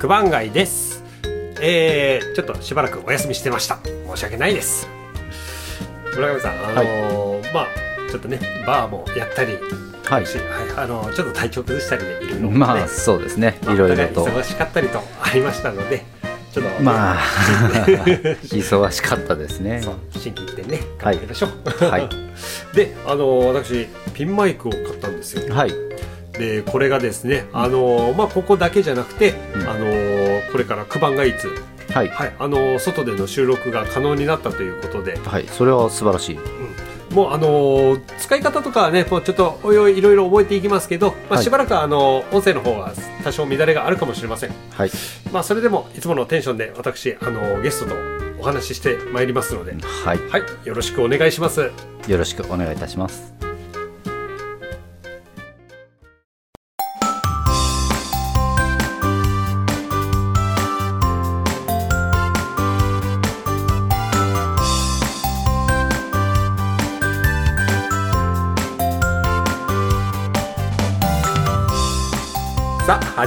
九番街です。えー、ちょっとしばらくお休みしてました。申し訳ないです。村上さんあのーまあちょっとねバーもやったりはい。しはい、あのちょっと体調崩したりでいろいろね。まあそうですね。いろいろと。忙しかったりとありましたのでちょっと、ね、まあ 忙しかったですね。新規一点ね頑張りましょう、はい。であの私ピンマイクを買ったんですよ。はいでこれがですねあのまあここだけじゃなくて、うん。あのこれから九番がいつはい。はい。あの外での収録が可能になったということで、はい。それは素晴らしい。もうあのー使い方とかはねもうちょっとおいおいいろいろ覚えていきますけど、まあ、はい。しばらくはあの音声の方は多少乱れがあるかもしれません。はい。まあそれでもいつものテンションで私あのゲストとお話ししてまいりますので。はい。はい。よろしくお願いします。よろしくお願いいたします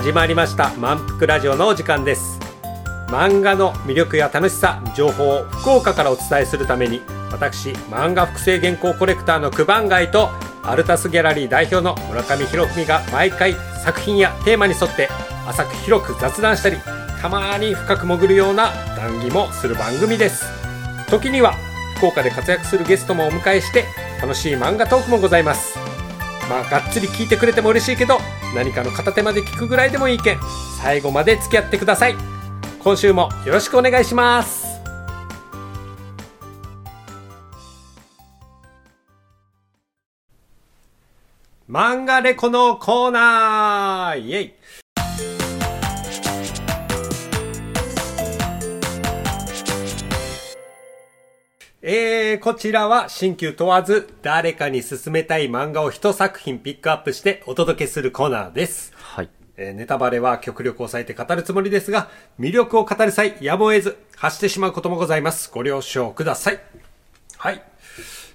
始まりました。満腹ラジオのお時間です。漫画の魅力や楽しさ情報を福岡からお伝えするために私漫画複製原稿コレクターの九番街とアルタスギャラリー代表の村上博文が毎回作品やテーマに沿って浅く広く雑談したりたまに深く潜るような談義もする番組です。時には福岡で活躍するゲストもお迎えして楽しい漫画トークもございます。まあがっつり聞いてくれても嬉しいけど何かの片手まで聞くぐらいでもいいけん最後まで付き合ってください。今週もよろしくお願いします。漫画レコのコーナーイエイ。えー、こちらは新旧問わず誰かに勧めたい漫画を一作品ピックアップしてお届けするコーナーです。はいえーネタバレは極力抑えて語るつもりですが、魅力を語る際、やむを得ず、発してしまうこともございます。ご了承ください。はい。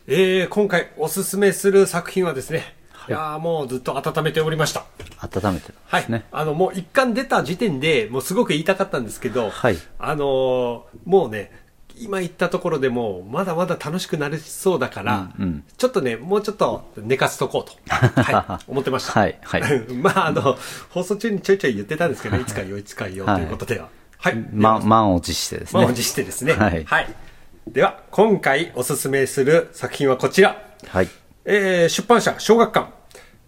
えー、今回おすすめする作品はですね、い、やーもうずっと温めておりました。温めてるんはい。ですねあの、もう一巻出た時点でもうすごく言いたかったんですけど、はいあのーもうね、今言ったところでもうまだまだ楽しくなりそうだから、うんうんちょっとね、もうちょっと寝かすとこうと、はい、思ってました。はいはい まあ、あの、放送中にちょいちょい言ってたんですけど、いつかよ、いつかよ、ということでは。はい。ま満を持してですね満を持してですね。はいでは、今回おすすめする作品はこちら。はいえー出版社、小学館、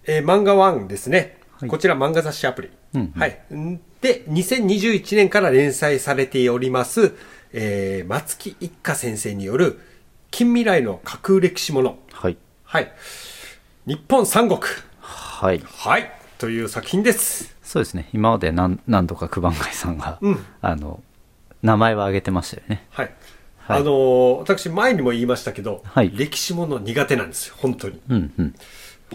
えー漫画ワンですね。はいこちら漫画雑誌アプリ。うんうんはい。んで、2021年から連載されております、えー松木一家先生による、近未来の架空歴史もの。はいはい。日本三国。はいはい。という作品です。そうですね今まで何何度か九番街さんが、うんあの名前は挙げてましたよねはい。はいあのー私前にも言いましたけど、はい歴史もの苦手なんですよ、本当に。うんうん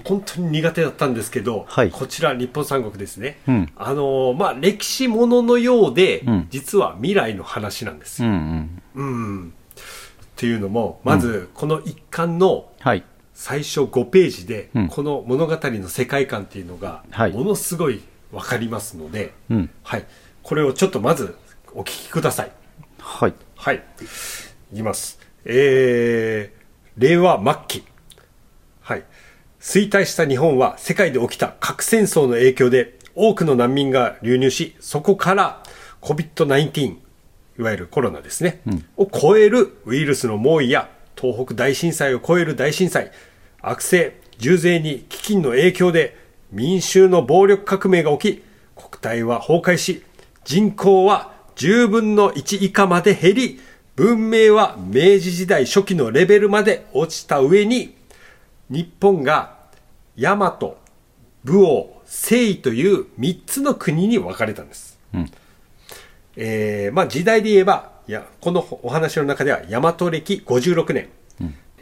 本当に苦手だったんですけど、はいこちら日本三国ですね。うんあのーまあ、歴史もののようで、うん実は未来の話なんですうよ。んうんうん。っていうのも、まず、この一巻のはい最初5ページで、うんこの物語の世界観っていうのが、はいものすごいわかりますので、うんはい。これをちょっとまずお聞きください。はいはい。いきます。えー、令和末期。はい。衰退した日本は世界で起きた核戦争の影響で多くの難民が流入し、そこから COVID-19、いわゆるコロナですね、を超えるウイルスの猛威や東北大震災を超える大震災、悪性、重税に飢饉の影響で民衆の暴力革命が起き、国体は崩壊し、人口は10分の1以下まで減り、文明は明治時代初期のレベルまで落ちた上に、日本が大和、武王、征夷という3つの国に分かれたんです。うんえーまあ時代で言えば、いや、このお話の中では大和歴56年、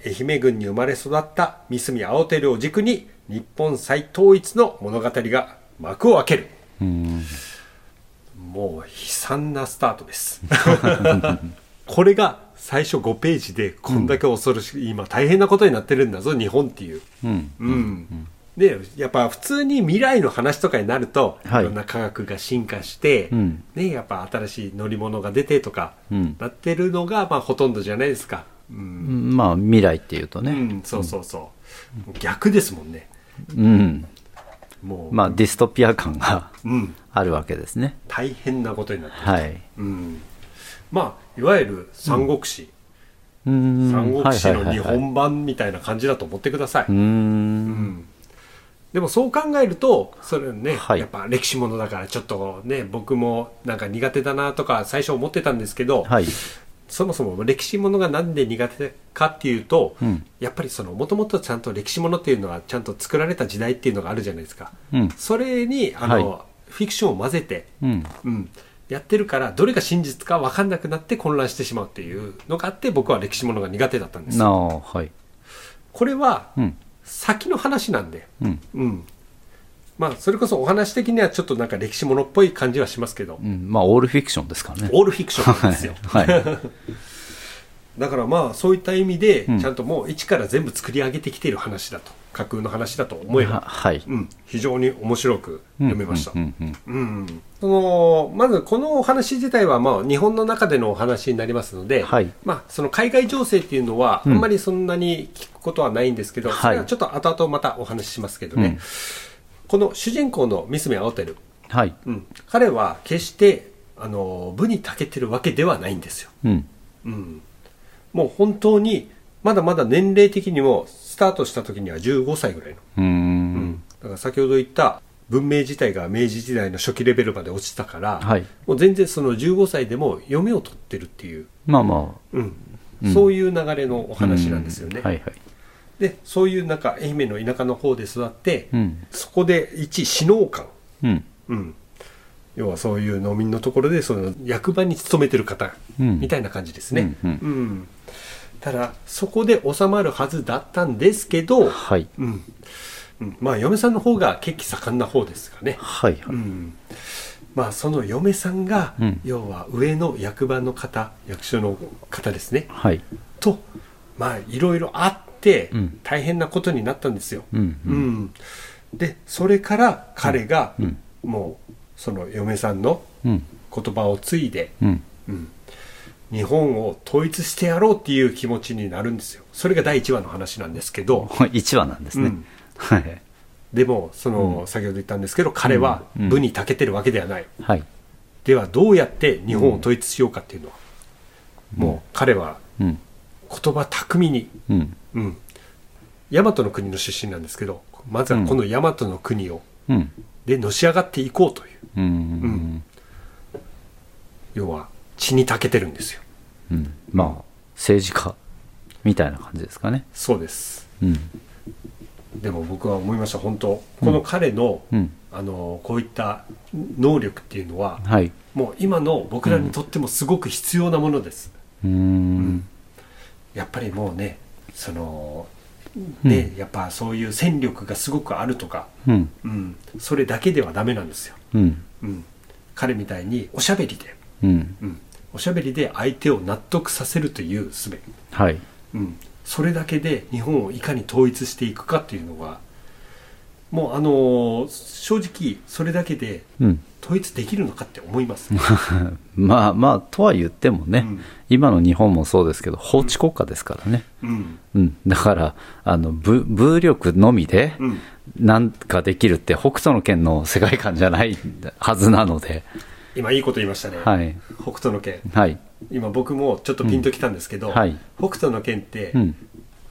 愛媛郡に生まれ育った三隅青照を軸に日本再統一の物語が幕を開ける。うんもう悲惨なスタートです。これが最初5ページでこんだけ恐ろしい、今大変なことになってるんだぞ、日本っていう。うんうん。で、やっぱ普通に未来の話とかになると、はいい、ろんな科学が進化して、うんね、やっぱ新しい乗り物が出てとか、うんなってるのが、まあほとんどじゃないですか。うん。まあ、未来っていうとね。うん、そうそうそう。逆ですもんね。うん。もう、まあ、ディストピア感がうん。あるわけですね。大変なことになってる。はい。うん。まあ、いわゆる三国志。うん三国志の日本版みたいな感じだと思ってください。うーん。でもそう考えると、それね、はいやっぱ歴史ものだからちょっとね、僕もなんか苦手だなとか最初思ってたんですけど、はい。そもそも歴史ものがなんで苦手かっていうと、うんやっぱりその、もともとちゃんと歴史ものっていうのはちゃんと作られた時代っていうのがあるじゃないですか。うん。それに、あの、はいフィクションを混ぜて、うん。うん、やってるから、どれが真実か分かんなくなって混乱してしまうっていうのがあって、僕は歴史ものが苦手だったんですなはい。これは、うん。先の話なんで、うん。うん。まあ、それこそお話的にはちょっとなんか歴史ものっぽい感じはしますけど、うん。まあ、オールフィクションですからね。オールフィクションなんですよ。はい。はい だからまあ、そういった意味で、うんちゃんともう一から全部作り上げてきている話だと、架空の話だと思えば、ははい。うん、非常に面白く読めました。うんうんうんうん。そのまずこのお話自体はまあ日本の中でのお話になりますので、はい。まあ、その海外情勢っていうのはあうん。んまりそんなに聞くことはないんですけど、はい。それはちょっと後々またお話ししますけどね、うん。この主人公のミスメ・アオテル、はい。うん、彼は決してあの部に長けてるわけではないんですよ、うん。うん、もう本当にまだまだ年齢的にもスタートした時には15歳ぐらいのうんんだから先ほど言った文明自体が明治時代の初期レベルまで落ちたから、はい。もう全然その15歳でも嫁を取ってるっていう、まあまうんうんそういう流れのおあ。話なんですよね。うんはいはい。でそういうなんか愛媛の田舎の方で育って、うん。そこで一死農官、うん。うん、要はそういう農民のところでその役場に勤めてる方うんみたいな感じですね。うんうんただそこで収まるはずだったんですけど、はい。うんうん、まあ嫁さんの方が血気盛んな方ですかね。はいはい。うん、まあその嫁さんが、うん要は上の役場の方役所の方ですねはい。とまあいろいろあってうん大変なことになったんですよ、うん。う。うんんでそれから彼が、うん。もうその嫁さんのうん。言葉を継いで、うん。うん、日本を統一してやろうっていう気持ちになるんですよそれが第1話の話なんですけど、1話なんですねうん。はい。でもその、先ほど言ったんですけど彼はうん部に長けてるわけではない、はい。ではどうやって日本を統一しようかっていうのは、もう彼はうん。言葉巧みに、うん。うん、大和の国の出身なんですけどまずはこの大和の国を、うん。でのし上がっていこうといううん。うん。要は血に長けてるんですようん。まあ、政治家みたいな感じですかね。そうですうん。でも僕は思いました本当この彼の、うん。あのこういった能力っていうのははい。もう今の僕らにとってもすごく必要なものです、うーん。やっぱりもうねそのね、やっぱそういう戦力がすごくあるとか、うん。うん、それだけではダメなんですよ、うん。うん、彼みたいにおしゃべりで、うん。うん、おしゃべりで相手を納得させるという術、はい。うん、それだけで日本をいかに統一していくかっていうのはもうあのー正直それだけでうん。統一できるのかって思います、まあまあ、とは言ってもね、うん今の日本もそうですけど、法治国家ですからね。うんうん。だから、あの、武、武力のみで、うん、なんかできるって、北斗の拳の世界観じゃないはずなので、今いいこと言いましたね、はい。北斗の拳はい。今僕もちょっとピンときたんですけど、うんはい北斗の拳って、うん。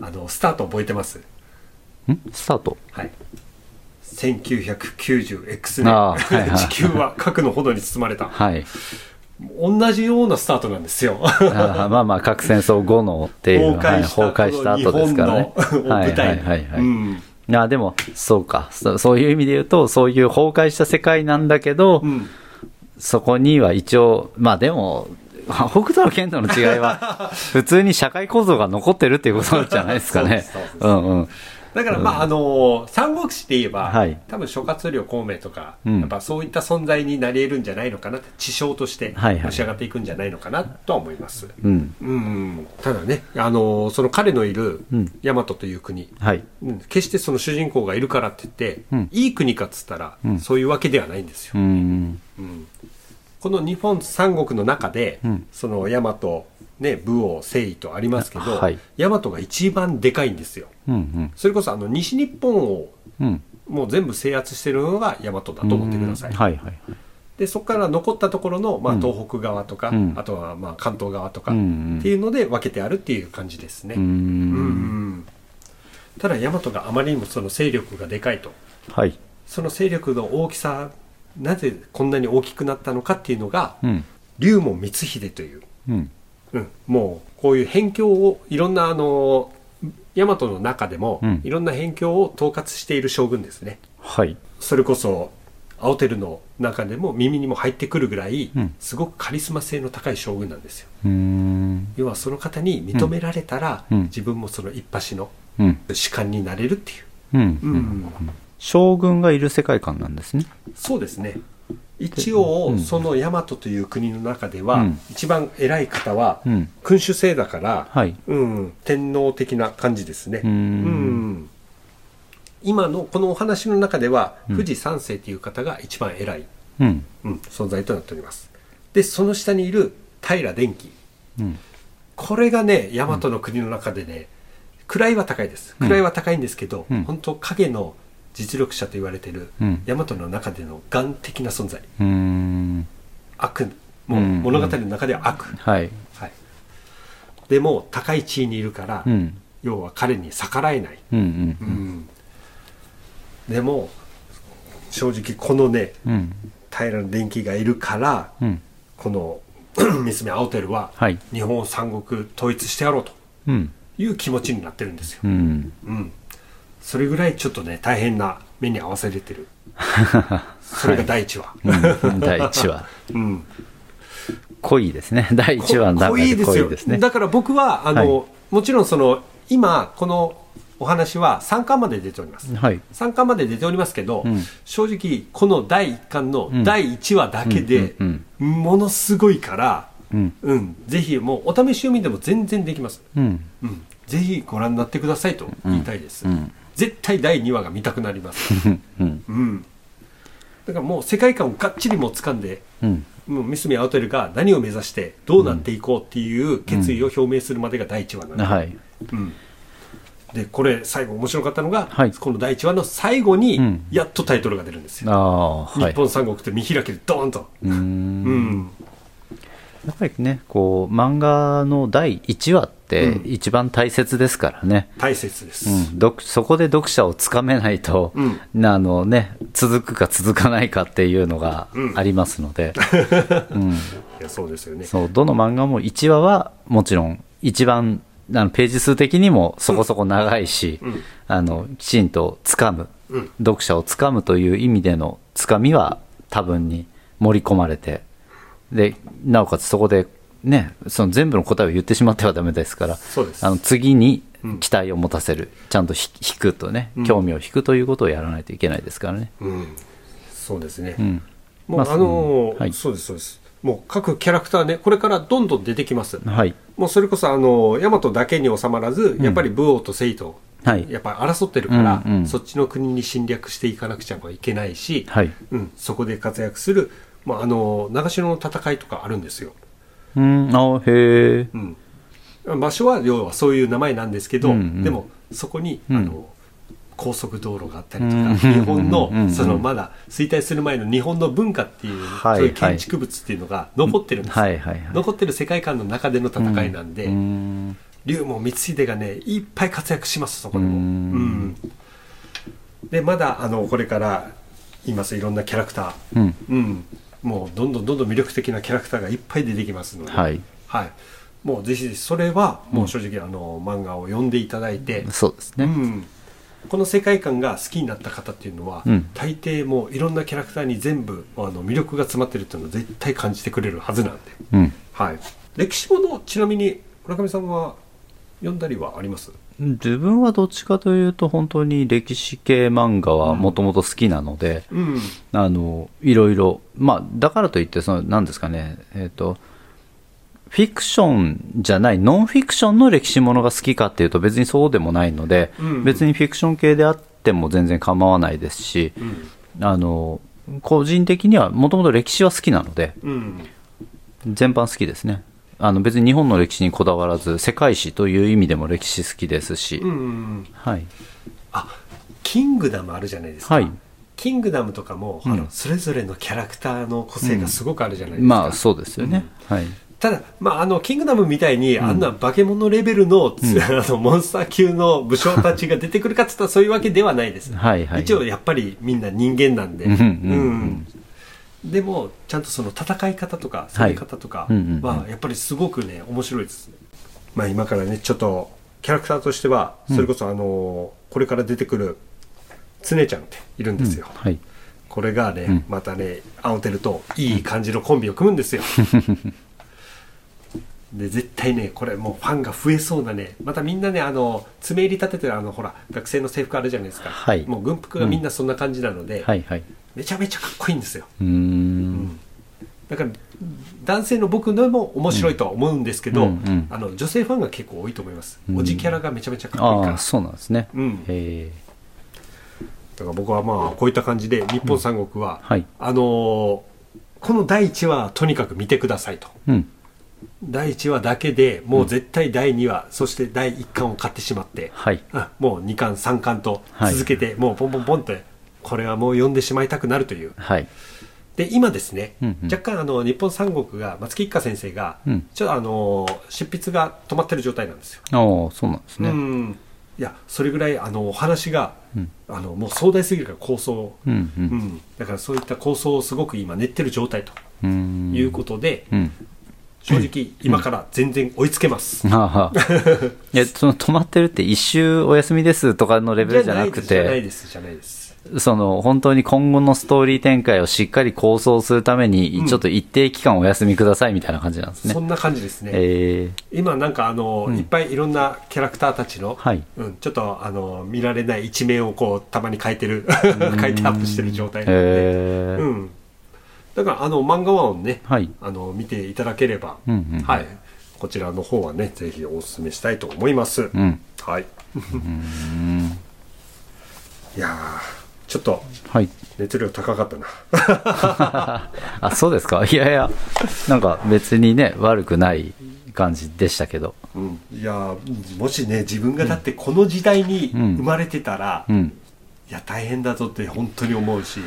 あのスタート覚えてます？ん？スタート？はい。1990X あ年、ーはいはい 地球は核の炎に包まれた。はい。同じようなスタートなんですよ。あーまあまあ、核戦争後のっていう、はい崩壊した後ですからね。この日本のはいはいはいはい。うんいや、でも、そうかそ。そういう意味で言うと、そういう崩壊した世界なんだけど、うんそこには一応、まあでも、北斗の剣との違いは、普通に社会構造が残ってるっていうことじゃないですかね。だからまあ、あの三国志で言えば、はい。多分諸葛亮孔明とか、うん。やっぱそういった存在になり得るんじゃないのかなって地匠としてはいはい。のし上がっていくんじゃないのかなとは思います、うん。うんただね、あのその彼のいるうん。大和という国、はい。うん。決してその主人公がいるからって言って、うん。いい国かっつったら、うん。そういうわけではないんですよ、うん。うんこの日本三国の中で、うんその大和、ね、武王、征夷とありますけど、はい大和が一番でかいんですよ。うん。うん。それこそあの西日本をうん。もう全部制圧してるのが大和だと思ってください。うんはいはいはい。で、そこから残ったところの、まあ、うん東北側とか、うんあとはまあ関東側とか、うんっうんていうので分けてあるっていう感じですね。ううんん。ただ大和があまりにもその勢力がでかいと。はい。その勢力の大きさ、なぜこんなに大きくなったのかっていうのが、うん。龍門光秀という、うん。うん、もうこういう辺境をいろんなあの大和の中でも、うんいろんな辺境を統括している将軍ですねはい。それこそ青照の中でも耳にも入ってくるぐらい、うんすごくカリスマ性の高い将軍なんですようん。要はその方に認められたら、うん自分もその一派のうん。士官になれるっていう、うん。うん将軍がいる世界観なんですね。そうですね一応、うんその大和という国の中では、うん一番偉い方は、うん。君主制だから、はい。うん、天皇的な感じですね。うーんうん今のこのお話の中では、うん富士山世という方が一番偉い、うん。うん、存在となっております。で、その下にいる平電機。うん。これがね、大和の国の中でね、位は高いです。うん位は高いんですけど、うん本当影の実力者と言われている、うん大和の中での眼的な存在。うん。悪、もううん物語の中では悪。はい。はい。でも、高い地位にいるから、うん。要は彼に逆らえない。うん。う。うんんでも正直このねうん。平の電気がいるからうん。この 娘青照ははい。日本三国統一してやろうとうん。いう気持ちになってるんですよ、うん。うん、それぐらいちょっとね大変な目に合わせれてる。それが第一話、うん。第一話。うん、濃いですね。第一話の中で濃いですよですね。だから僕はあの、はい。もちろんその今このお話は3巻まで出ております。はい。3巻まで出ておりますけど、うん。正直この第1巻のうん。第1話だけでうんものすごいから、うん。うん、ぜひもうお試し読みでも全然できます、うん。うん、ぜひご覧になってくださいと言いたいです、うん。絶対第2話が見たくなります、うん。うん、だからもう世界観をがっちりもう掴んでうん。もうミスミアウトルが何を目指してどうなっていこうっていう決意を表明するまでが第1話なので、はい。うんでこれ最後面白かったのが、はいこの第1話の最後にうんやっとタイトルが出るんですよ、ああ、はい。日本三国って見開きでドーンと、うー。うんんやっぱりね、こう、漫画の第1話ってうん。一番大切ですからね。大切です、うん、読そこで読者をつかめないと、うん。あのね、続くか続かないかっていうのがうん。ありますので、うん。いやそうですよね。そうどの漫画も1話はもちろん一番あのページ数的にもそこそこ長いし、うん。あのきちんとつかむ、うん。読者をつかむという意味でのつかみは多分に盛り込まれてでなおかつそこでねその全部の答えを言ってしまってはダメですからそうです。あの次にうん期待を持たせる、ちゃんとひ引くとねうん。興味を引くということをやらないといけないですからね。うん。そうですね、うん。もう、まああのーうんはい。そうですそうです。もう各キャラクターねこれからどんどん出てきます。はい。もうそれこそあの大和だけに収まらず、やっぱり武王と征夷とはい。やっぱり争ってるから、うんうん。そっちの国に侵略していかなくちゃいけないし、はい。うん、そこで活躍する、まあ、あの長篠の戦いとかあるんですよ、うん。あへえうん、場所は要はそういう名前なんですけど、うんうん。でもそこに、うん。あの高速道路があったりとか、うん日本の、そのまだ衰退する前の日本の文化っていう、はいそういう建築物っていうのが残ってるんですよ、はいはいはい。残ってる世界観の中での戦いなんで、うん。龍門光秀がねいっぱい活躍しますそこでも、ううん。んでまだあのこれから言いますいろんなキャラクター、うん。うん、もうどんどんどんどん魅力的なキャラクターがいっぱい出てきますので、はい。はい。もうぜひぜひそれはもう正直あの漫画を読んでいただいて、そうですね、うん、この世界観が好きになった方っていうのは、うん。大抵もういろんなキャラクターに全部あの魅力が詰まってるっていうのを絶対感じてくれるはずなんで、うん。はい、歴史ものちなみに村上さんは読んだりはあります？自分はどっちかというと本当に歴史系漫画はもともと好きなので、うん。あのいろいろまあだからといってその何ですかねえっ、とフィクションじゃないノンフィクションの歴史ものが好きかっていうと別にそうでもないので、うん。別にフィクション系であっても全然構わないですし、あの個人的にはもともと歴史は好きなのでうん。全般好きですねあの別に日本の歴史にこだわらず世界史という意味でも歴史好きですし、うんうんはい。あキングダムあるじゃないですか、はい。キングダムとかも、うん。あのそれぞれのキャラクターの個性がすごくあるじゃないですか、まあそうですよね、はい。ただ、まあ、あのキングダムみたいに、あんな化け物レベルの,つ、あのモンスター級の武将たちが出てくるかって言ったらそういうわけではないです、はいはい。一応やっぱりみんな人間なんで、うんうんうん。うんでもちゃんとその戦い方とか攻め方とかうんうんうん。はやっぱりすごくね面白いです、まあ、今からねちょっとキャラクターとしてはそれこそあのこれから出てくる常ちゃんっているんですよ、はい。これがね、うん。またね青テルといい感じのコンビを組むんですよ。で絶対ねこれもうファンが増えそうなねまたみんなねあの爪入り立ててるあのほら学生の制服あるじゃないですか、はい。もう軍服がみんなそんな感じなので、はいはいめちゃめちゃかっこいいんですよ。うーん。だから男性の僕のも面白いとは思うんですけど、うんうん。あの女性ファンが結構多いと思います、うん。おじキャラがめちゃめちゃかっこいいから。そうなんですね、うん。へえだから僕はまあこういった感じで日本三国は、はい。あのーこの第1話とにかく見てくださいと。うん。第1話だけでもう絶対第2話、そして第1巻を買ってしまって、はい。あもう2巻3巻とはい続けて、もうポンポンポンってこれはもう読んでしまいたくなるという。はい。で今ですね、うんうん。若干あの日本三国が松木一家先生が、うん。ちょっとあの執筆が止まってる状態なんですよ、ああそうなんですね。うん。いやそれぐらいあのお話が、うん。あのもう壮大すぎるから構想、うんううん。んだからそういった構想をすごく今練ってる状態ということで、うん。正直今から全然追いつけます、ああ いやその止まってるって一周お休みですとかのレベルじゃなくじゃないてですじゃないですその本当に今後のストーリー展開をしっかり構想するために、うん。ちょっと一定期間お休みくださいみたいな感じなんですね。そんな感じですね、え今なんかあの、うん。いっぱいいろんなキャラクターたちの、はい。うん、ちょっとあの見られない一面をこうたまに書いてる 書いてアップしてる状態ー、なので、えー。うん、だからあの漫画ワンをね、はい。あの見ていただければ、うんうんうん。はい、こちらの方はねぜひお勧めしたいと思います、うん。はい。いやーちょっとはい。熱量高かったな。あそうですか。いやいやなんか別にね悪くない感じでしたけど。うん。いやーもしね自分がだってこの時代にうん。生まれてたら、いうん。や大変だぞって本当に思うし。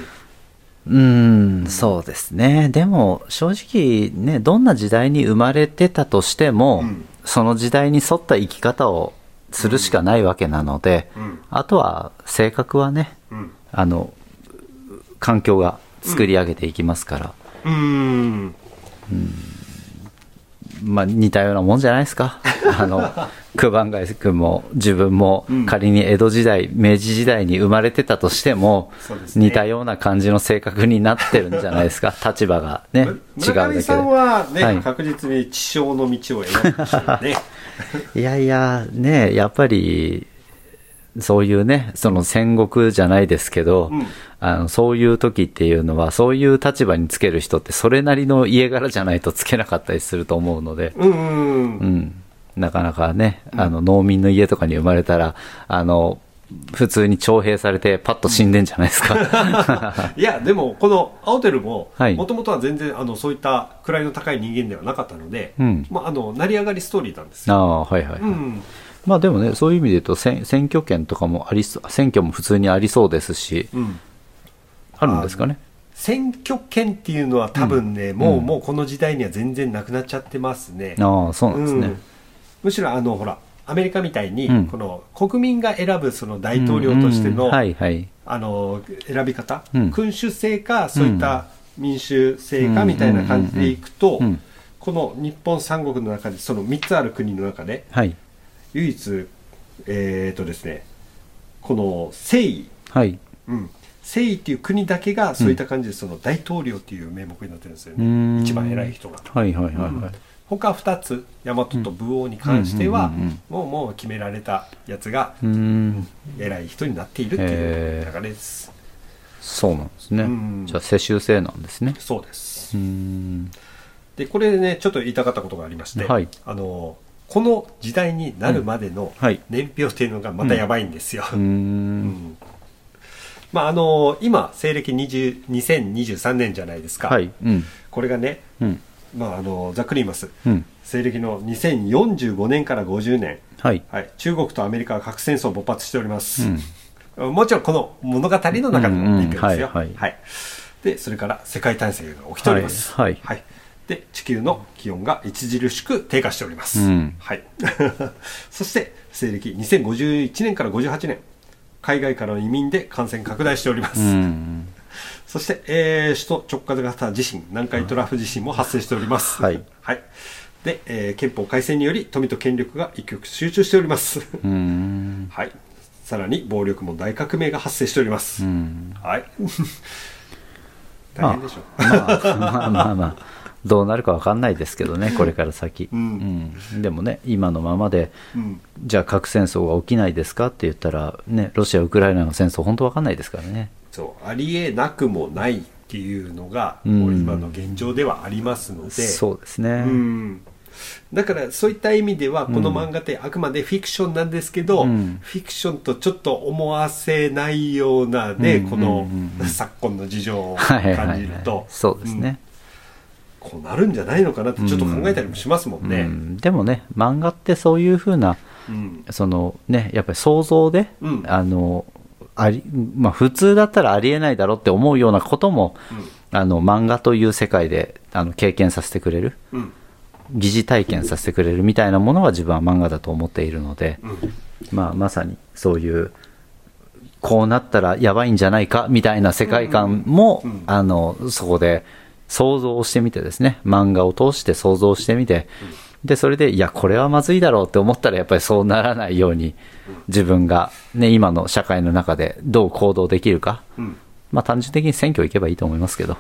うーんそうですね。でも正直ねどんな時代に生まれてたとしても、うん。その時代に沿った生き方をするしかないわけなので、うん。あとは性格はねうんあの環境が作り上げていきますから、うーん。まあ似たようなもんじゃないですか。あの九番街君も自分もうん。仮に江戸時代明治時代に生まれてたとしても、ね。似たような感じの性格になってるんじゃないですか。立場がね違う村だけで上さんはね、はい確実に地匠の道を選ぶでね。いやいやねやっぱりそういうねその戦国じゃないですけど、うん。あのそういう時っていうのはそういう立場につける人ってそれなりの家柄じゃないとつけなかったりすると思うので、うんうんなかなかね、あの農民の家とかに生まれたらあの普通に徴兵されてパッと死んでんじゃないですか。いやでもこの青テルもはい。もともとは全然あのそういった位の高い人間ではなかったので、うん。まあ、あの成り上がりストーリーなんですよ、ああはいはい、はい。うん、まあでもねそういう意味で言うと選選挙権とかもあり選挙も普通にありそうですしうん、あるんですかね？選挙権っていうのは多分ね、もううん。もうこの時代には全然なくなっちゃってますね、ああそうなんですね、うん。むしろあのほらアメリカみたいに、うん。この国民が選ぶその大統領としての、あの選び方、うん。君主制かそういった民主制かみたいな感じでいくと、うん。この日本三国の中でその3つある国の中ではい唯一えっ、とですねこの征夷、はい。うん、征夷っていう国だけがそういった感じでその大統領っていう名目になってるんですようーん。ね、一番偉い人が。はいはいはいはい、他2つ大和と武王に関しては、うんうんうんうんもうもう決められたやつがうーん。偉い人になっているっていう流れです、そうなんですね、うん。じゃあ世襲制なんですね。そうです。うーん。でこれでねちょっと言いたかったことがありまして、はい。あのこの時代になるまでのはい。年表っていうのがまたやばいんですよ、うーうん。んまああの今西暦20 2023年じゃないですか、はい。うん。これがね、うん。まあ、あのざっくり言います。うん。西暦の2045年から50年、はい。はい、中国とアメリカは核戦争勃発しております、うん。もちろんこの物語の中での年表ですよ、はいでそれから世界大戦が起きております、はい。はいで地球の気温が著しく低下しております、うん。はい、そして西暦2051年から58年。海外からの移民で感染拡大しております、うん。そして、えー首都直下型地震南海トラフ地震も発生しております、はい。で、えー憲法改正により富と権力が一極集中しております、はい、さらに暴力も大革命が発生しております、うん。はい。大変でしょう、まあまあまあまあどうなるかわかんないですけどねこれから先、うん。うん。でもね今のままでうん。じゃあ核戦争が起きないですかって言ったらねロシア・ウクライナの戦争本当わかんないですからね。そうありえなくもないっていうのが、今の現状ではありますので。そうですね、うん。だからそういった意味ではこの漫画ってあくまでフィクションなんですけど、うん。フィクションとちょっと思わせないようなね、うんこのうんうん。昨今の事情をはいはいはい。感じると。そうですね、うんこうなるんじゃないのかなってちょっと考えたりもしますもんうね。ん。でもね漫画ってそういうふうなうん。そのねやっぱり想像で、うん。あのありまあ、普通だったらありえないだろうって思うようなことも、あの漫画という世界であの経験させてくれるうんうん。疑似体験させてくれるみたいなものが自分は漫画だと思っているので、うん。まあ、まさにそういうこうなったらやばいんじゃないかみたいな世界観も、うん。うん。あのそこで想像してみてですね。漫画を通して想像してみて、でそれでいやこれはまずいだろうって思ったらやっぱりそうならないように自分が、ね、今の社会の中でどう行動できるか、うん。まあ、単純的に選挙行けばいいと思いますけど。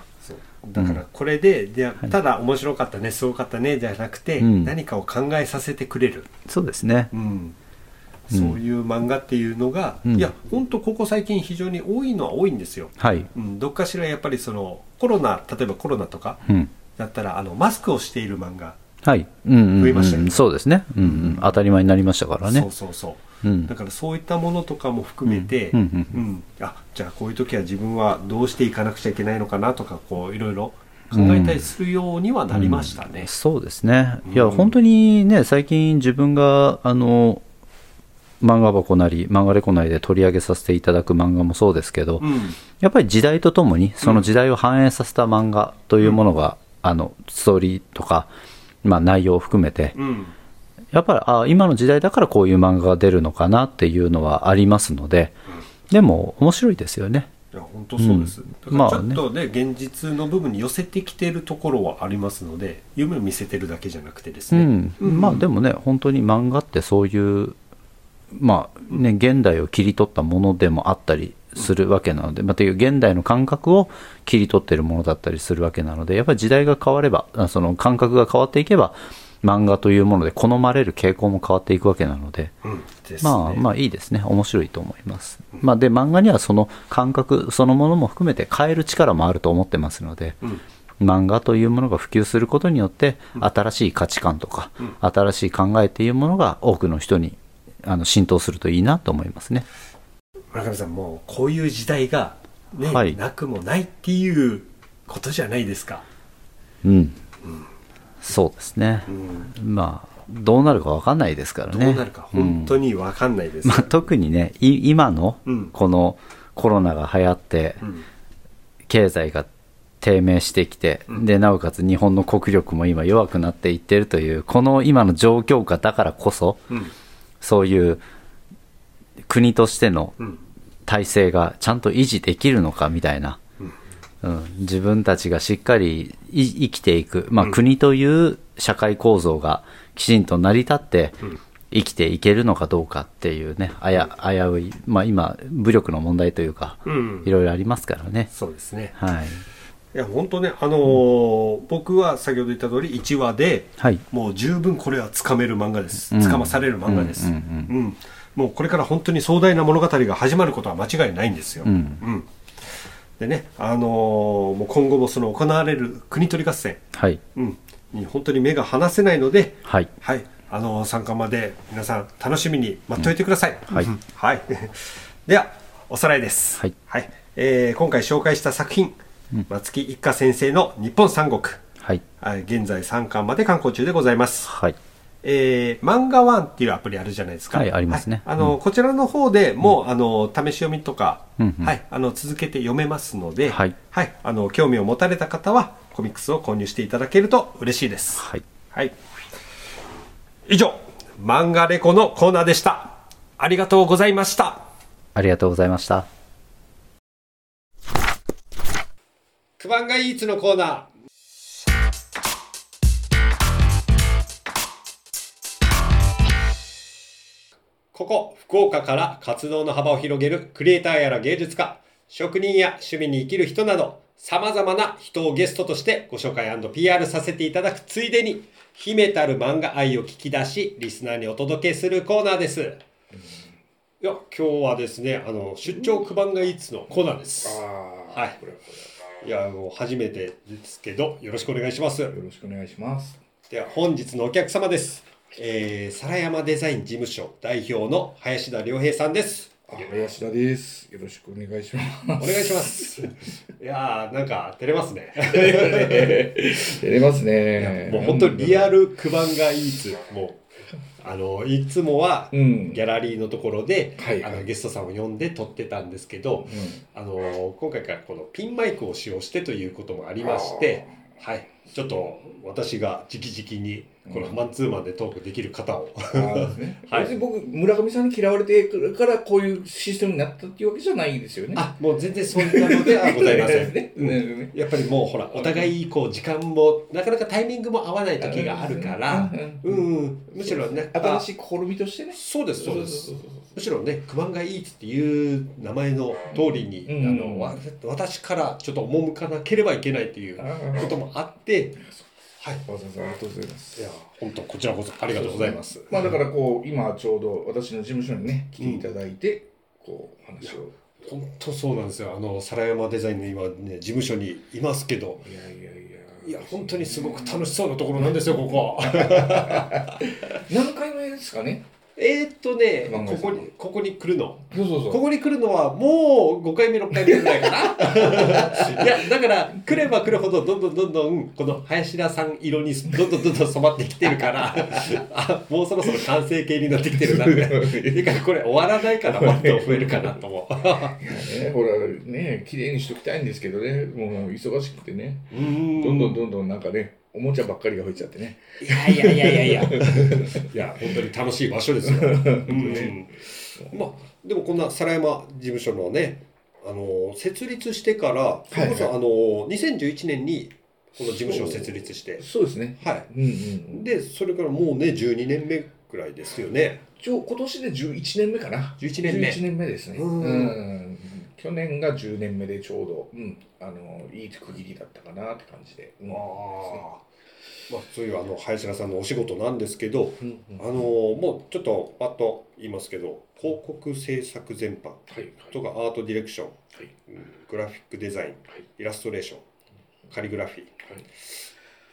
だからこれででただ面白かったねすごかったねじゃなくて、うん。何かを考えさせてくれる、そうですね。うんうんそういう漫画っていうのが、うん。いや本当ここ最近非常に多いのは多いんですよ、はい、うん、どっかしらやっぱりそのコロナ例えばコロナとかうん。だったらあのマスクをしている漫画、はい。うんうんうん増えましたよね。そうですね、うんうん、当たり前になりましたからね。そうそうそう。うん。だからそういったものとかも含めて、うんあじゃあこういう時は自分はどうしていかなくちゃいけないのかなとかこういろいろ考えたりするようにはなりましたね。そうですね、いや、うん本当にね、最近、自分があの漫画箱なり、漫画レコ内で取り上げさせていただく漫画もそうですけど、うん。やっぱり時代とともに、その時代を反映させた漫画というものが、あのストーリーとか、まあ、内容を含めて、うん。やっぱりあ今の時代だからこういう漫画が出るのかなっていうのはありますので、でも面白いですよね。いや本当そうです、うん。だからちょまあね。っとね現実の部分に寄せてきてるところはありますので夢を見せてるだけじゃなくてですね、うん、まあでもね本当に漫画ってそういうまあね現代を切り取ったものでもあったりするわけなので、まあ、という現代の感覚を切り取ってるものだったりするわけなのでやっぱり時代が変わればあその感覚が変わっていけば漫画というもので好まれる傾向も変わっていくわけなので、うんですね。まあまあいいですね。面白いと思います、まあ、で漫画にはその感覚そのものも含めて変える力もあると思ってますので、うん。漫画というものが普及することによって新しい価値観とか、新しい考えっていうものが多くの人にあの浸透するといいなと思いますね。村上さんもうこういう時代が、ねはい。なくもないっていうことじゃないですか、うん、そうですね。う、ん。まあどうなるか分かんないですからね。どうなるか本当に、に分かんないです、まあ、特にねい今のうん。このコロナが流行ってうん。経済が低迷してきて、うん。でなおかつ日本の国力も今弱くなっていってるというこの今の状況下だからこそうんそういう国としてのうん。体制がちゃんと維持できるのかみたいな、うん、自分たちがしっかりい生きていく、まあ、うん。国という社会構造がきちんと成り立ってうん。生きていけるのかどうかっていうねあや危うい、まあ、今武力の問題というかうん。いろいろありますからね、そうですね。はい、いや本当ねあのー僕は先ほど言った通り1話ではい。もう十分これはつかめる漫画です、うん。つかまされる漫画です、ううんんうん。もうこれから本当に壮大な物語が始まることは間違いないんですよ、うん。うん。でねあのーもう今後もその行われる国取り合戦、はい。うん、に本当に目が離せないのではい。はい、あの参加まで皆さん楽しみに待っといてください。はい。うん。はい。ではおさらいです。はい。えー今回紹介した作品、松木一家先生の日本三国。はいはい現在3巻まで刊行中でございます。はいえー、漫画ワンっていうアプリあるじゃないですか。はいありますねあの、こちらの方でもう、あの、試し読みとか、うんうんはい、あの、続けて読めますので、はいあの、興味を持たれた方は、コミックスを購入していただけると嬉しいです。はいはい。以上、漫画レコのコーナーでした。ありがとうございました。ありがとうございましたクバンガイーツのコーナー。ここ、福岡から活動の幅を広げるクリエイターやら芸術家、職人や趣味に生きる人など、様々な人をゲストとしてご紹介 &PR させていただくついでに、秘めたる漫画愛を聞き出し、リスナーにお届けするコーナーです。いや、今日はですね、あの、出張クバンガイーツのコーナーです。ああ、はいこれはこいや、もう初めてですけど、よろしくお願いしますよろしくお願いします。では、本日のお客様です。えー、皿山デザイン事務所代表の林田良平さんです。あ、林田です。よろしくお願いします。お願いします。いやー、なんか照れますね。照れますね。もう本当にリアルクバンガイーツ。もう、あの、いつもはうん。ギャラリーのところで、はいあのゲストさんを呼んで撮ってたんですけど、あの今回からこのピンマイクを使用してということもありまして、はい、ちょっと私が直々にこのマンツーマンでトークできる方を、うん、ああですね。はい。別に僕村上さんに嫌われてるからこういうシステムになったっていうわけじゃないですよね。あもう全然そういったのではございません。ね。うん。ねやっぱりもうほらお互いこう時間もなかなかタイミングも合わない時があるから、うん。うん。うん、むしろね新あしい試みとしてね。そうですそうです。むしろね「クマンガイーツ」っていう名前の通りに、うん。あのわ私からちょっと赴かなければいけないっていうこともあってはいあわざわざありがとうございます。いや本当こちらこそありがとうございます。まあだからこう今ちょうど私の事務所にね来ていただいて、こう話を。本当そうなんですよ。あの皿山デザインの今ね事務所にいますけど、いやいやいや。いや本当にすごく楽しそうなところなんですよここ。何回目ですかね？えーっとねここにここに来るの？そうそうここに来るのはもう5回目6回目ぐらいかな。いやだから来れば来るほどどんどんどんどんこの林田さん色にどんどんどんどん染まってきてるから あもうそろそろ完成形になってきてるなって。てかこれ終わらないからもっと増えるかなと思うね、ほらね綺麗にしときたいんですけどね。もう忙しくてね。うーん。どんどんどんどんなんかねおもちゃばっかりが増えちゃってね。いやいやいやいやいや。いや本当に楽しい場所ですよ、うん。まあでもこんな皿山事務所のねあの設立してからそれこそ、はいはい。あの2011年にこの事務所を設立して。そうですね。はうんうんうん。いでそれからもうね12年目ぐらいですよね。ちょ今年で11年目かな。11年目11年目ですね。うん。うん去年が10年目でちょうど、うん、あのいい区切りだったかなって感じで、うん。ああまあそういうあの林田さんのお仕事なんですけどうんうん。あのもうちょっとパッと言いますけど広告制作全般はいとかアートディレクション、はい。うんグラフィックデザイン、はい。イラストレーションカリグラフィーはい。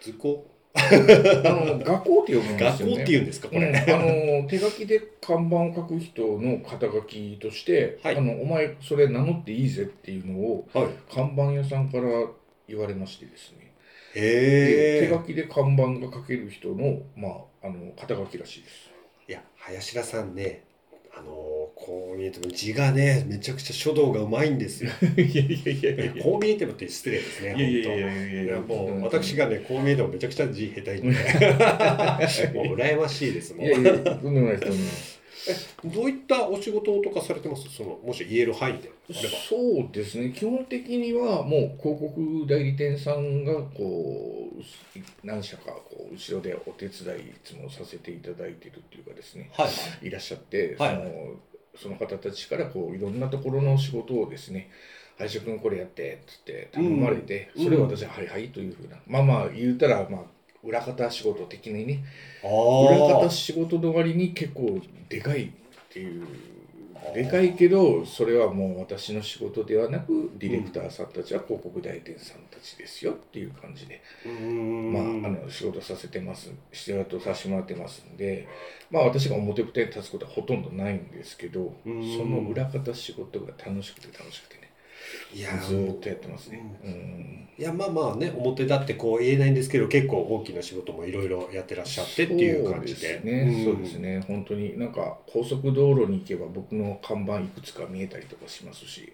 図工あの画工って呼ぶんですよね。学校っていうんですかこれ、うん、あの手書きで看板を書く人の肩書きとして、はい。あのお前それ名乗っていいぜっていうのをはい。看板屋さんから言われましてですね、へえで手書きで看板が書ける人の,、まあ、あの肩書きらしいです。いや林田さんねあのこう見えても字がねめちゃくちゃ書道がうまいんですよ。いやいやいやいや。こう見えてもって失礼ですねいやいやいやい本やいや。当いやもうんう私がねこう見えてもめちゃくちゃ字下手いんで。もう羨ましいですもんいやいやとんでもないですとんでもないですどういったお仕事とかされてます？そのもし言える範囲であれば。そうですね。基本的にはもう広告代理店さんがこう何社かこう後ろでお手伝いいつもさせていただいてるっていうかですね。はい。いらっしゃって、はい。そのその方たちからこういろんなところの仕事をですね林くんこれやって」っつって頼まれて、うん。それを私は「はいはい」というふうな。まあまあ言うたらまあ裏方仕事的にね。あ裏方あ仕事の割に結構でかいっていう。でかいけどそれはもう私の仕事ではなくディレクターさんたちは広告代理店さんたちですよっていう感じで、うん。まあ、あの仕事させてます。仕事させてもらってますんで、まあ、私が表舞台に立つことはほとんどないんですけどうん。その裏方仕事が楽しくて楽しくて。ねいやずーっとやってますね。うん。いやまあまあね表だってこう言えないんですけど結構大きな仕事もいろいろやってらっしゃってっていう感じで。そうですね、そうですね。本当になんか高速道路に行けば僕の看板いくつか見えたりとかしますし。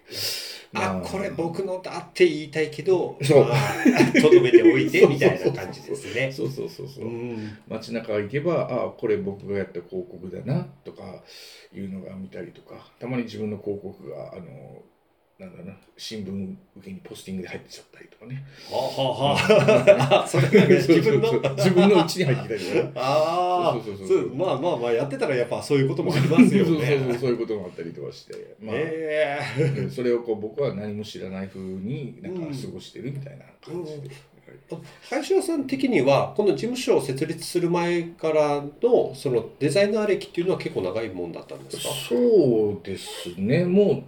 あこれ僕のだって言いたいけどそう。まあとどめておいてみたいな感じですね。そうそうそうそう、うん。街中行けばあこれ僕がやった広告だなとかいうのが見たりとかたまに自分の広告があのなんだな新聞受けにポスティングで入ってちゃったりとかね。はあはあはあ。それ 自分の？そうちに入ってきたりとか ああ。そうそうそうそそううまあまあまあやってたらやっぱそういうこともありますよそうそうそうねそういうこともあったりとかして、まあえ。うんそれをこう僕は何も知らない風になんか過ごしてるみたいな感じで、うん林田さん的にはこの事務所を設立する前からのそのデザイナー歴っていうのは結構長いもんだったんですか？そうですね。もう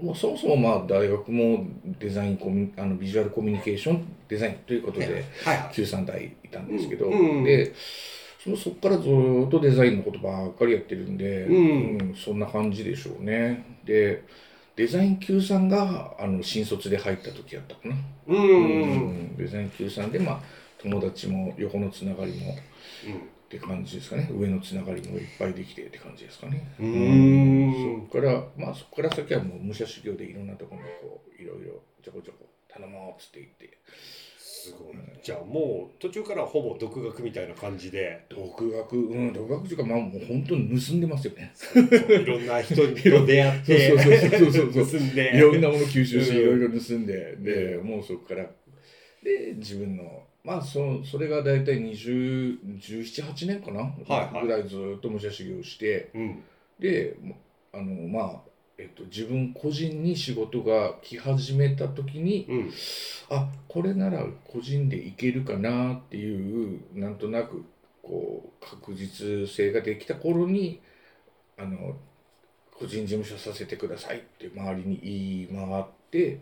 もうそもそもまあ大学もデザインコミあのビジュアルコミュニケーションデザインということではいはい。93代いたんですけど、うんでそのそこからずっとデザインのことばっかりやってるんで、うん。うんそんな感じでしょうね。でデザイン Q さんがあの新卒で入った時やったかな、うんうんうん。デザイン Q さんでまあ友達も横のつながりもって感じですかね。上のつながりもいっぱいできてって感じですかね。うーん。そこからまあそこから先はもう武者修行でいろんなところにこういろいろちょこちょこ頼もうっつって言って。すごい。じゃあもう途中からほぼ独学みたいな感じで。独学うん独学というかまあもう本当に盗んでますよね。いろんな人と出会って。そうそうそうそうそう盗んで。いろんなもの吸収しうん。いろいろ盗んで。でもうそこからで自分のまあそそれが大体20178年かな、はいはい。ぐらいずっと武者修行して。うん。であのまあえっと、自分個人に仕事が来始めた時にうん。あこれなら個人でいけるかなっていうなんとなくこう確実性ができた頃にあの個人事務所させてくださいって周りに言い回って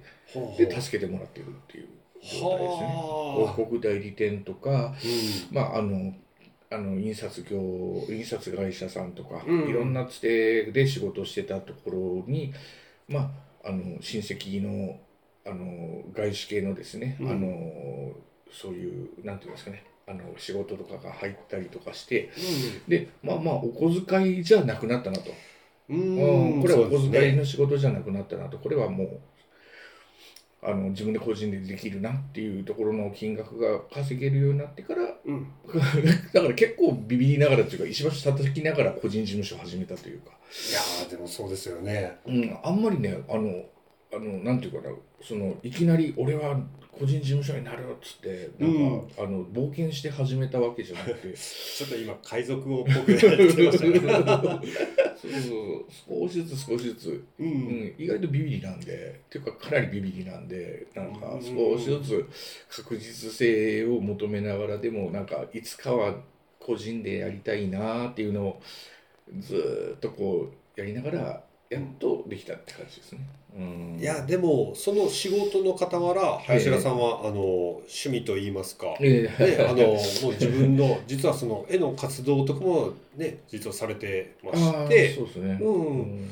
で助けてもらってるっていう状態ですね。はあ。広告代理店とか、うまあ、あのあの印刷業印刷会社さんとか、うん。いろんなつてで仕事をしてたところに、まあ、あの親戚のあの外資系のですね、うん。あのそういうなんていうんですかねあの仕事とかが入ったりとかしてでまあまあお小遣いじゃなくなったなと、ん。うんこれはお小遣いの仕事じゃなくなったなと。これはもうあの自分で個人でできるなっていうところの金額が稼げるようになってからうん。だから結構ビビりながらっていうか石橋叩きながら個人事務所を始めたというか、いやーでもそうですよね。うん、あんまりねあのあのなんていうかなそのいきなり俺は個人事務所になるっつってなんか、あの冒険して始めたわけじゃなくて。ちょっと今海賊王っぽくやってましたね。そうそう少しずつ少しずつ、ううんん、意外とビビりなんでっていうかかなりビビりなんでなんかうん。少しずつ確実性を求めながらでもなんかいつかは個人でやりたいなっていうのをずーっとこうやりながらやっとできたって感じですね。うん、いやでもその仕事の傍ら林田さんは、あの趣味といいますか、ええ。ね、あのもう自分の実はその絵の活動とかもね実はされてまあしーてそうですね。うん。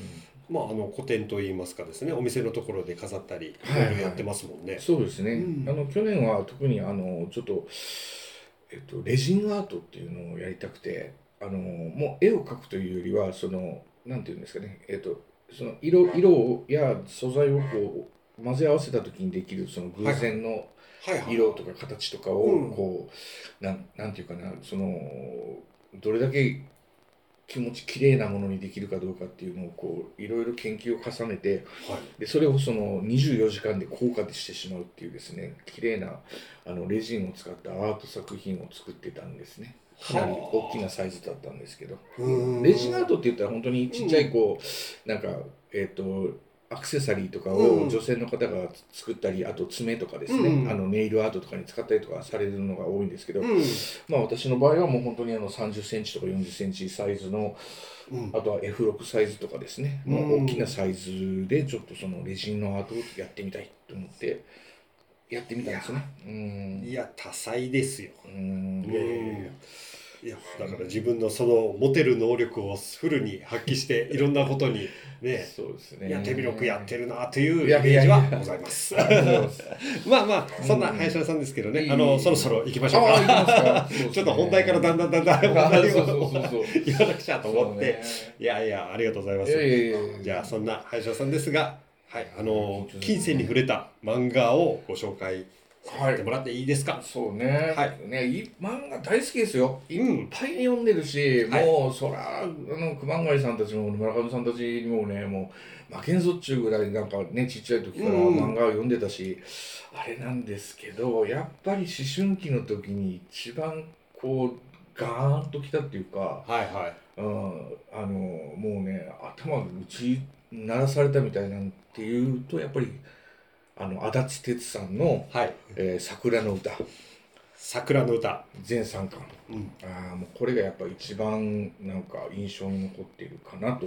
まああの個展といいますかですね。お店のところで飾ったりいはいはい。ろいろやってますもんね。そうですね、うん。あの去年は特にあのちょっと、えっと、レジンアートっていうのをやりたくてあのもう絵を描くというよりはそのなんていうんですかね、えっと、その色色や素材をこう混ぜ合わせた時にできるその偶然の色とか形とかをうん。こう、なんなんていうかなそのどれだけ気持ち綺麗なものにできるかどうかっていうのをこういろいろ研究を重ねてはい。でそれをその24時間で効果でしてしまうっていうですね綺麗なあのレジンを使ったアート作品を作ってたんですね大きなサイズだったんですけど。うん。レジンアートって言ったら本当にちっちゃいこうなんかえっ、とアクセサリーとかうん。を女性の方が作ったり、あと爪とかですね、うん。あのネイルアートとかに使ったりとかされるのが多いんですけど、うん。まあ私の場合はもう本当にあの30センチとか40センチサイズのうん。あとは F6 サイズとかですね、ま大きなサイズでちょっとそのレジンのアートをやってみたいと思ってやってみたんですね。うん。いや多彩ですよ。うん。いやいやいや。いやだから自分のその持てる能力をフルに発揮していろんなことにね そうですね。いや手広くやってるなというイメージはございます。まあまあそんな林田さんですけどね、うん。あのそろそろ行きましょうか。うね ちょっと本題からだんだんだんだん本あ題を。言わなくちゃと思って、ね。いやいやありがとうございます。いやいやいや。じゃあそんな林田さんですが、はいあの金銭に触れた漫画をご紹介させてもらっていいですか？そうね。はいね、い漫画大好きですよ。いうんっぱい読んでるし、はいもうそらあの熊谷さんたちも村上さんたちにもねもう負けんぞっちゅうぐらいなんかねちっちゃい時からうん漫画を読んでたし、あれなんですけどやっぱり思春期の時に一番こうガーンときたっていうか、はいはい。うん、あのもうね頭打ち鳴らされたみたいなんていうとやっぱりあの足立哲さんのはい。「えー桜の歌」桜の歌。全3巻うん。ああもうこれがやっぱ一番なんか印象に残っているかなと。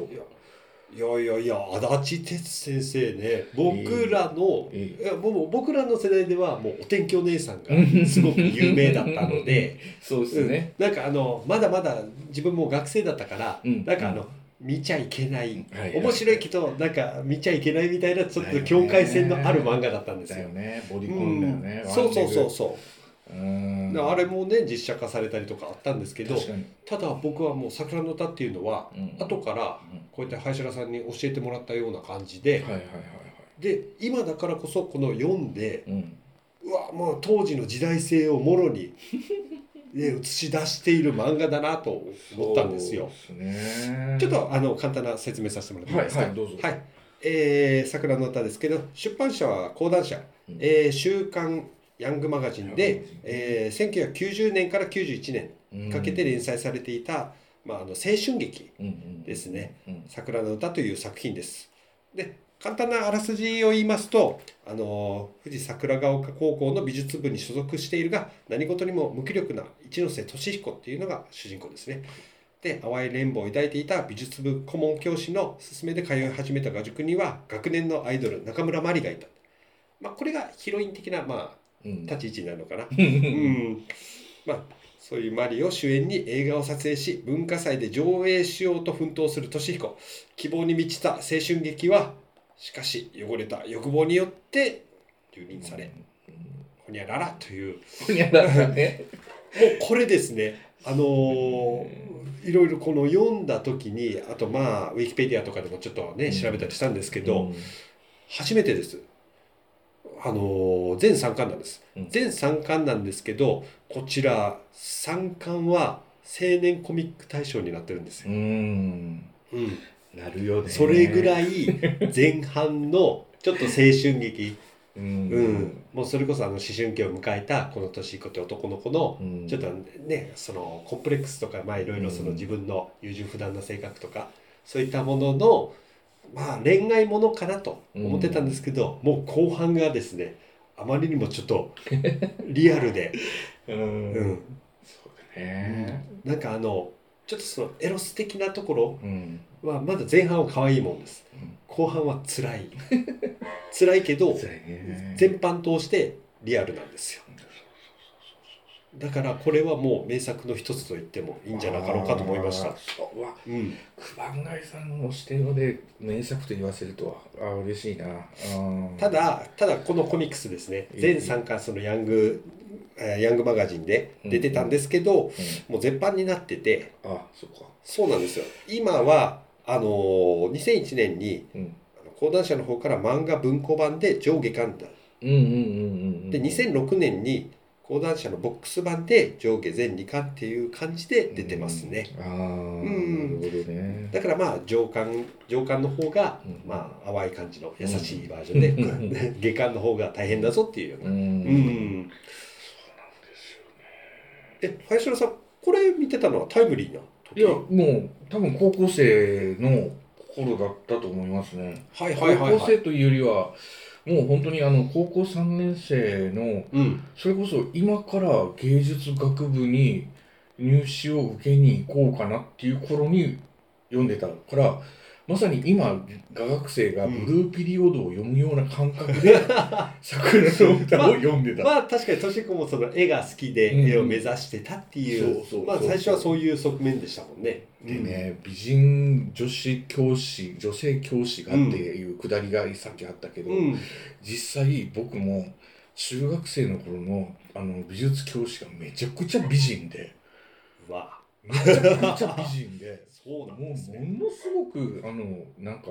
いやいやいや足立哲先生ね僕らの、いいいや僕らの世代ではもうお天気お姉さんがすごく有名だったので。そうですね、うん。なんかあのまだまだ自分も学生だったから、うん。なんかあの見ちゃいけない、はい。面白いけどなんか見ちゃいけないみたいなちょっと境界線のある漫画だったんですよ。だよ。ね。ボディコンだよね、うん。そうそうそうそう。うん。うあれもね実写化されたりとかあったんですけどただ僕はもう「桜の歌」っていうのは、うん。後からうん。こうやって林田さんに教えてもらったような感じで、はいはいはいはい。で今だからこそこの読んでうん。うわもう当時の時代性をもろに、ね、映し出している漫画だなと思ったんですよ。すね。ちょっとあの簡単な説明させてもらっていいですか？はいはいどうぞ。はい。えー桜の歌ですけど出版社は講談社、うん。えー週刊ヤングマガジンでえー1990年から91年にかけて連載されていた、まあ、あの青春劇ですねうん「桜の歌」という作品です。で簡単なあらすじを言いますと、あの富士桜ヶ丘高校の美術部に所属しているが何事にも無気力な一ノ瀬俊彦っていうのが主人公ですね。で淡い連望を抱いていた美術部顧問教師の勧めで通い始めた画塾には学年のアイドル中村真理がいた。まあ、これがヒロイン的な、まあ、うん立ち位置になるのかな。う うんまあそういうマリを主演に映画を撮影し文化祭で上映しようと奮闘する俊彦希望に満ちた青春劇はしかし汚れた欲望によって蹂躙されほにゃららという。もほにゃららね。うこれですね。あのーいろいろこの読んだ時にあとまあウィキペディアとかでもちょっとね調べたりしたんですけど、うん。初めてです。あのー全3巻なんです、うん。全3巻なんですけどこちら3巻は青年コミック大賞になってるんですよ、うん。うん、なるよね。それぐらい、い前半のちょっと青春劇、ううん。んもうそれこそあの思春期を迎えたこの年彦って男の子のうん。ちょっとねそのコンプレックスとかまあいろいろそのうん。自分の優柔不断な性格とかそういったもののまあ恋愛ものかなと思ってたんですけど、もう後半がですねあまりにもちょっとリアルで、うん。うん。そうだね。なんかあのちょっとそのエロス的なところうんはまだ前半は可愛いもんです。うん。後半は辛い。辛いけど全般通してリアルなんですよ。だからこれはもう名作の一つと言ってもいいんじゃなかろうかと思いました。うう。わうん。熊谷さんの視点で名作と言わせるとはあー嬉しいな。うん。ただただこのコミックスですね。いい。全3巻そのヤングえーヤングマガジンで出てたんですけど、うん。もう絶版になってて。あそっか。そうなんですよ。今はあのー2001年にうん。講談社の方から漫画文庫版で上下巻だうんうんうんうんで2006年に講談社のボックス版で上下全2巻っていう感じで出てますね、ああん。なるほどね。だからまあ上巻上巻の方が、うん。まあ淡い感じの優しいバージョンで、うん。下巻の方が大変だぞっていうような、うん。うん。え林田さんこれ見てたのはタイムリーないやもう多分高校生の頃だったと思いますね。はい高校生というよりはもう本当にあの高校3年生のうん。それこそ今から芸術学部に入試を受けに行こうかなっていう頃に読んでたからまさに今画学生がブルーピリオドを読むような感覚で 桜の歌を読んでた。まあ確かにとしくもその絵が好きでうん。絵を目指してたっていう,、まあ最初はそういう側面でしたもんね。でね、美人女子教師女性教師がっていうくだりがさっきあったけど、うん、実際僕も中学生の頃のあの美術教師がめちゃくちゃ美人で。うわ。めちゃくちゃ美人で そうなんもうですね。ものすごくあのなんか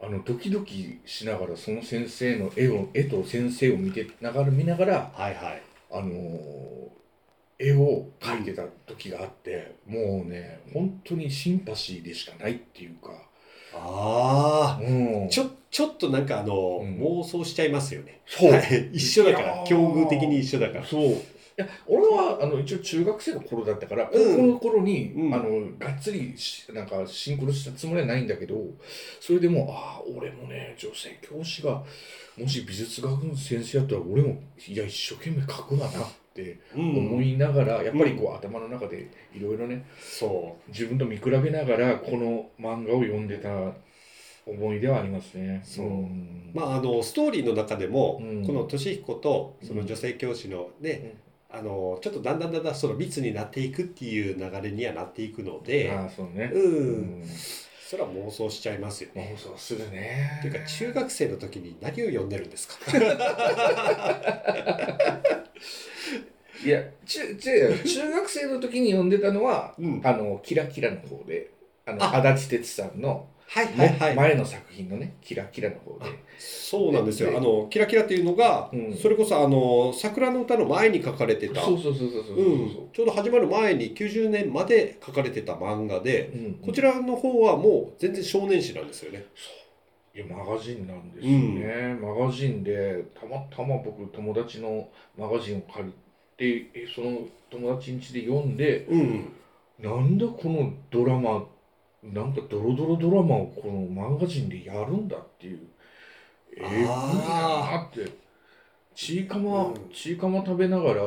あのドキドキしながらその先生の絵を絵と先生を見てながら見ながらはいはい。あの絵を描いてた時があって、もうね本当にシンパシーでしかないっていうか、ああ、うん、ちょちょっとなんかあの、うん。妄想しちゃいますよね。そう。はい。一緒だから。境遇的に一緒だから。そういや俺はあの一応中学生の頃だったから高うん。校の頃に、うん。あのがっつりしなんかシンクロしたつもりはないんだけどそれでもああ俺もね女性教師がもし美術学の先生やったら俺もいや一生懸命描くわなってうん。思いながら、やっぱりこう頭の中でいろいろねそ自分と見比べながらこの漫画を読んでた思い出はありますね。そう。ん。まああのストーリーの中でも、うん。この俊彦とその女性教師のね、あのちょっとだんだんだんだんその密になっていくっていう流れにはなっていくので、ああそうね。うん、うんそれは妄想しちゃいますよね。妄想するね。っていうか中学生の時に何を読んでるんですか？いや中中中学生の時に読んでたのは、うんあのキラキラの方であのあ足立哲さんの、はいも前の作品のねキラキラの方で。そうなんですよ。であのキラキラっていうのが、うん。それこそあの桜の歌の前に書かれてた、そうそうそうそうそうそう。う。ん、ちょうど始まる前に90年まで書かれてた漫画で、うん。こちらの方はもう全然少年誌なんですよね。いやマガジンなんですよね、マガジンでたまたま僕友達のマガジンを借りてえその友達ん家で読んでうん、なんだこのドラマなんかドロドロドラマをこのマガジンでやるんだっていう。ええぐいなって。ちいかま、うん。ちいかま食べながら、ん。あ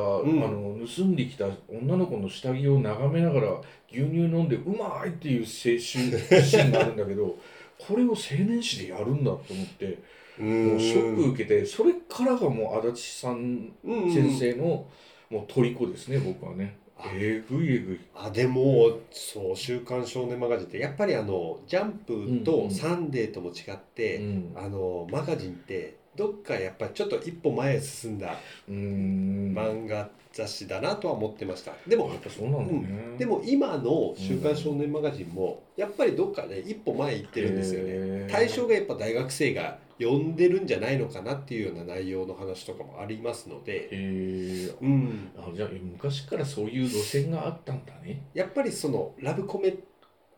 の盗んできた女の子の下着を眺めながら牛乳飲んでうまいっていう青春シーンがあるんだけど これを青年誌でやるんだと思ってもうショック受けてそれからがもう足立さんうん先生のもう虜ですね僕はね。あえぐいえぐいあでもそう「週刊少年マガジン」ってやっぱりあのジャンプうんうん。とサンデーとも違って、うん。あのマガジンってどっかやっぱりちょっと一歩前へ進んだ漫画雑誌だなとは思ってました。でもぱそうなんだね、でも今の「週刊少年マガジン」もやっぱりどっかで一歩前行ってるんですよね。対象がやっぱ大学生が読んでるんじゃないのかなっていうような内容の話とかもありますので、え。ーうん、あじゃあ昔からそういう路線があったんだね。やっぱりそのラブコメ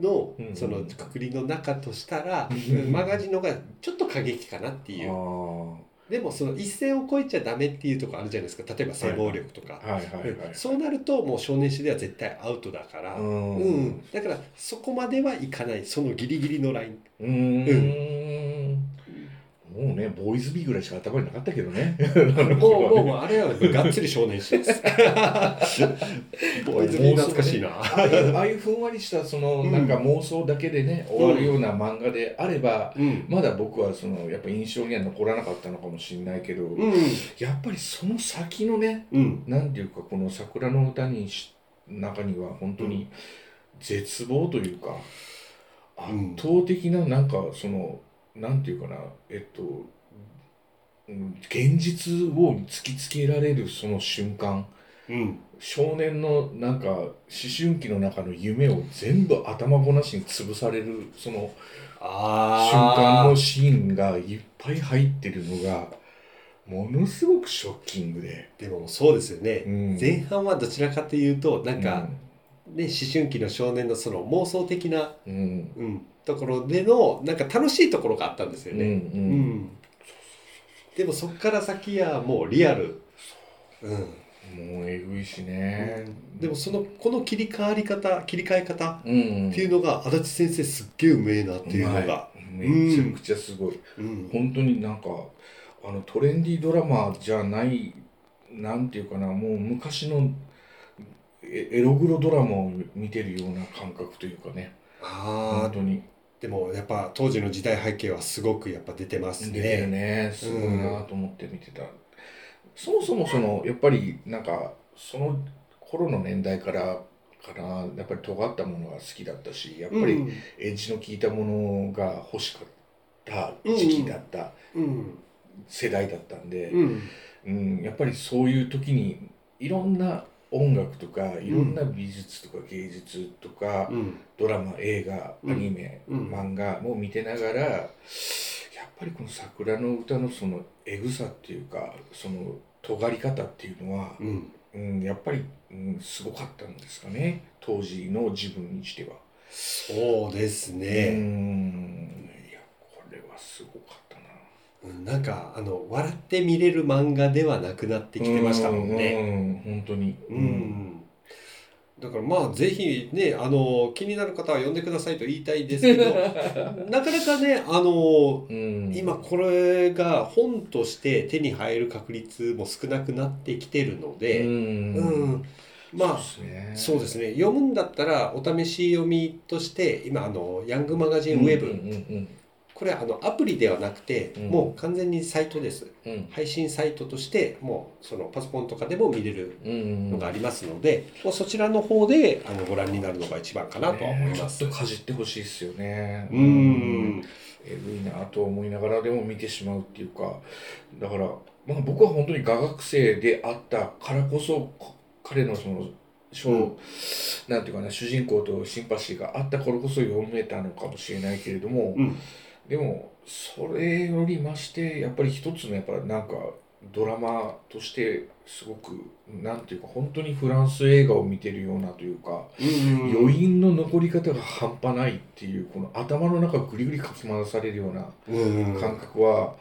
のうんそのくくりの中としたら、うんマガジンの方がちょっと過激かなっていう。あでもその一線を越えちゃダメっていうところあるじゃないですか。例えば性暴力とか、あはいはいはい、うん。そうなるともう少年誌では絶対アウトだから、ううん。んだからそこまではいかない。そのギリギリのライン。うーんもうねボーイズビーぐらいしか頭になかったけどね。もうもうあれはがっつり少年誌です。ボーイズビー懐かしいな。ああいうふんわりしたそのうん。なんか妄想だけでね、終わるような漫画であれば、うん、まだ僕はそのやっぱ印象には残らなかったのかもしれないけど、うん。やっぱりその先のねうん。なんていうかこの桜の歌にし中には本当に絶望というか、うん。圧倒的ななんかそのなんていうかなえっとうん現実を突きつけられるその瞬間うん。少年のなんか思春期の中の夢を全部頭ごなしに潰されるそのあ瞬間のーシーンがいっぱい入ってるのがものすごくショッキングで、でもそうですよね、うん。前半はどちらかというとなんか、ね、思春期の少年のその妄想的な、うん、うんうん、ところでのなんか楽しいところがあったんですようんね、うん。でもそこから先はもうリアル、う。ん、もうえぐいしね、でもそのこの切り替わり方切り替え方うんっていうのが足立先生すっげえうめえなっていうのが、めちゃくちゃすごい、うん。本当になんかあのトレンディードラマじゃないなんていうかなもう昔のエエログロドラマを見てるような感覚というかね。ああ本当に。でもやっぱ当時の時代背景はすごくやっぱ出てますね。出てるね。すごいなと思って見てた、そもそもそのやっぱりなんかその頃の年代からかなやっぱり尖ったものが好きだったしやっぱりうん。エッジの効いたものが欲しかった時期だったうん。世代だったんで、うん。うん、やっぱりそういう時にいろんな音楽とかいろんな美術とか芸術とか、うん。ドラマ映画うん。アニメ、うん。漫画も見てながらやっぱりこの桜の歌のそのエグさっていうかその尖り方っていうのは、うん。うん、やっぱり、うん、すごかったんですかね当時の自分にしては。そうですうね。ん。いやこれはすごかったな。うんかあの笑って見れる漫画ではなくなってきてましたもんね。うん、本当に。うんだからまあぜひねあの気になる方は呼んでくださいと言いたいですけど なかなかねあのうん、今これが本として手に入る確率も少なくなってきてるのうで、ん、うんまあそうですね。ね読むんだったらお試し読みとして今あのヤングマガジンウェブ、これあのアプリではなくて、うん。もう完全にサイトです。うん。うん配信サイトとしてもうそのパソコンとかでも見れるうんのがありますので、もうそちらの方であのご覧になるのが一番かなとは思います。ちょっとかじってほしいですよね。うーん。えぐいなと思いながらでも見てしまうっていうかだから、まあ、僕は本当に画学生であったからこそこ彼のその小、うん。なんていうかな主人公とシンパシーがあったからこそ読めたのかもしれないけれども、うんでもそれよりましてやっぱり一つのやっぱなんかドラマとしてすごくなんていうか本当にフランス映画を見てるようなというか、余韻の残り方が半端ないっていうこの頭の中ぐりぐりかき回されるような感覚は、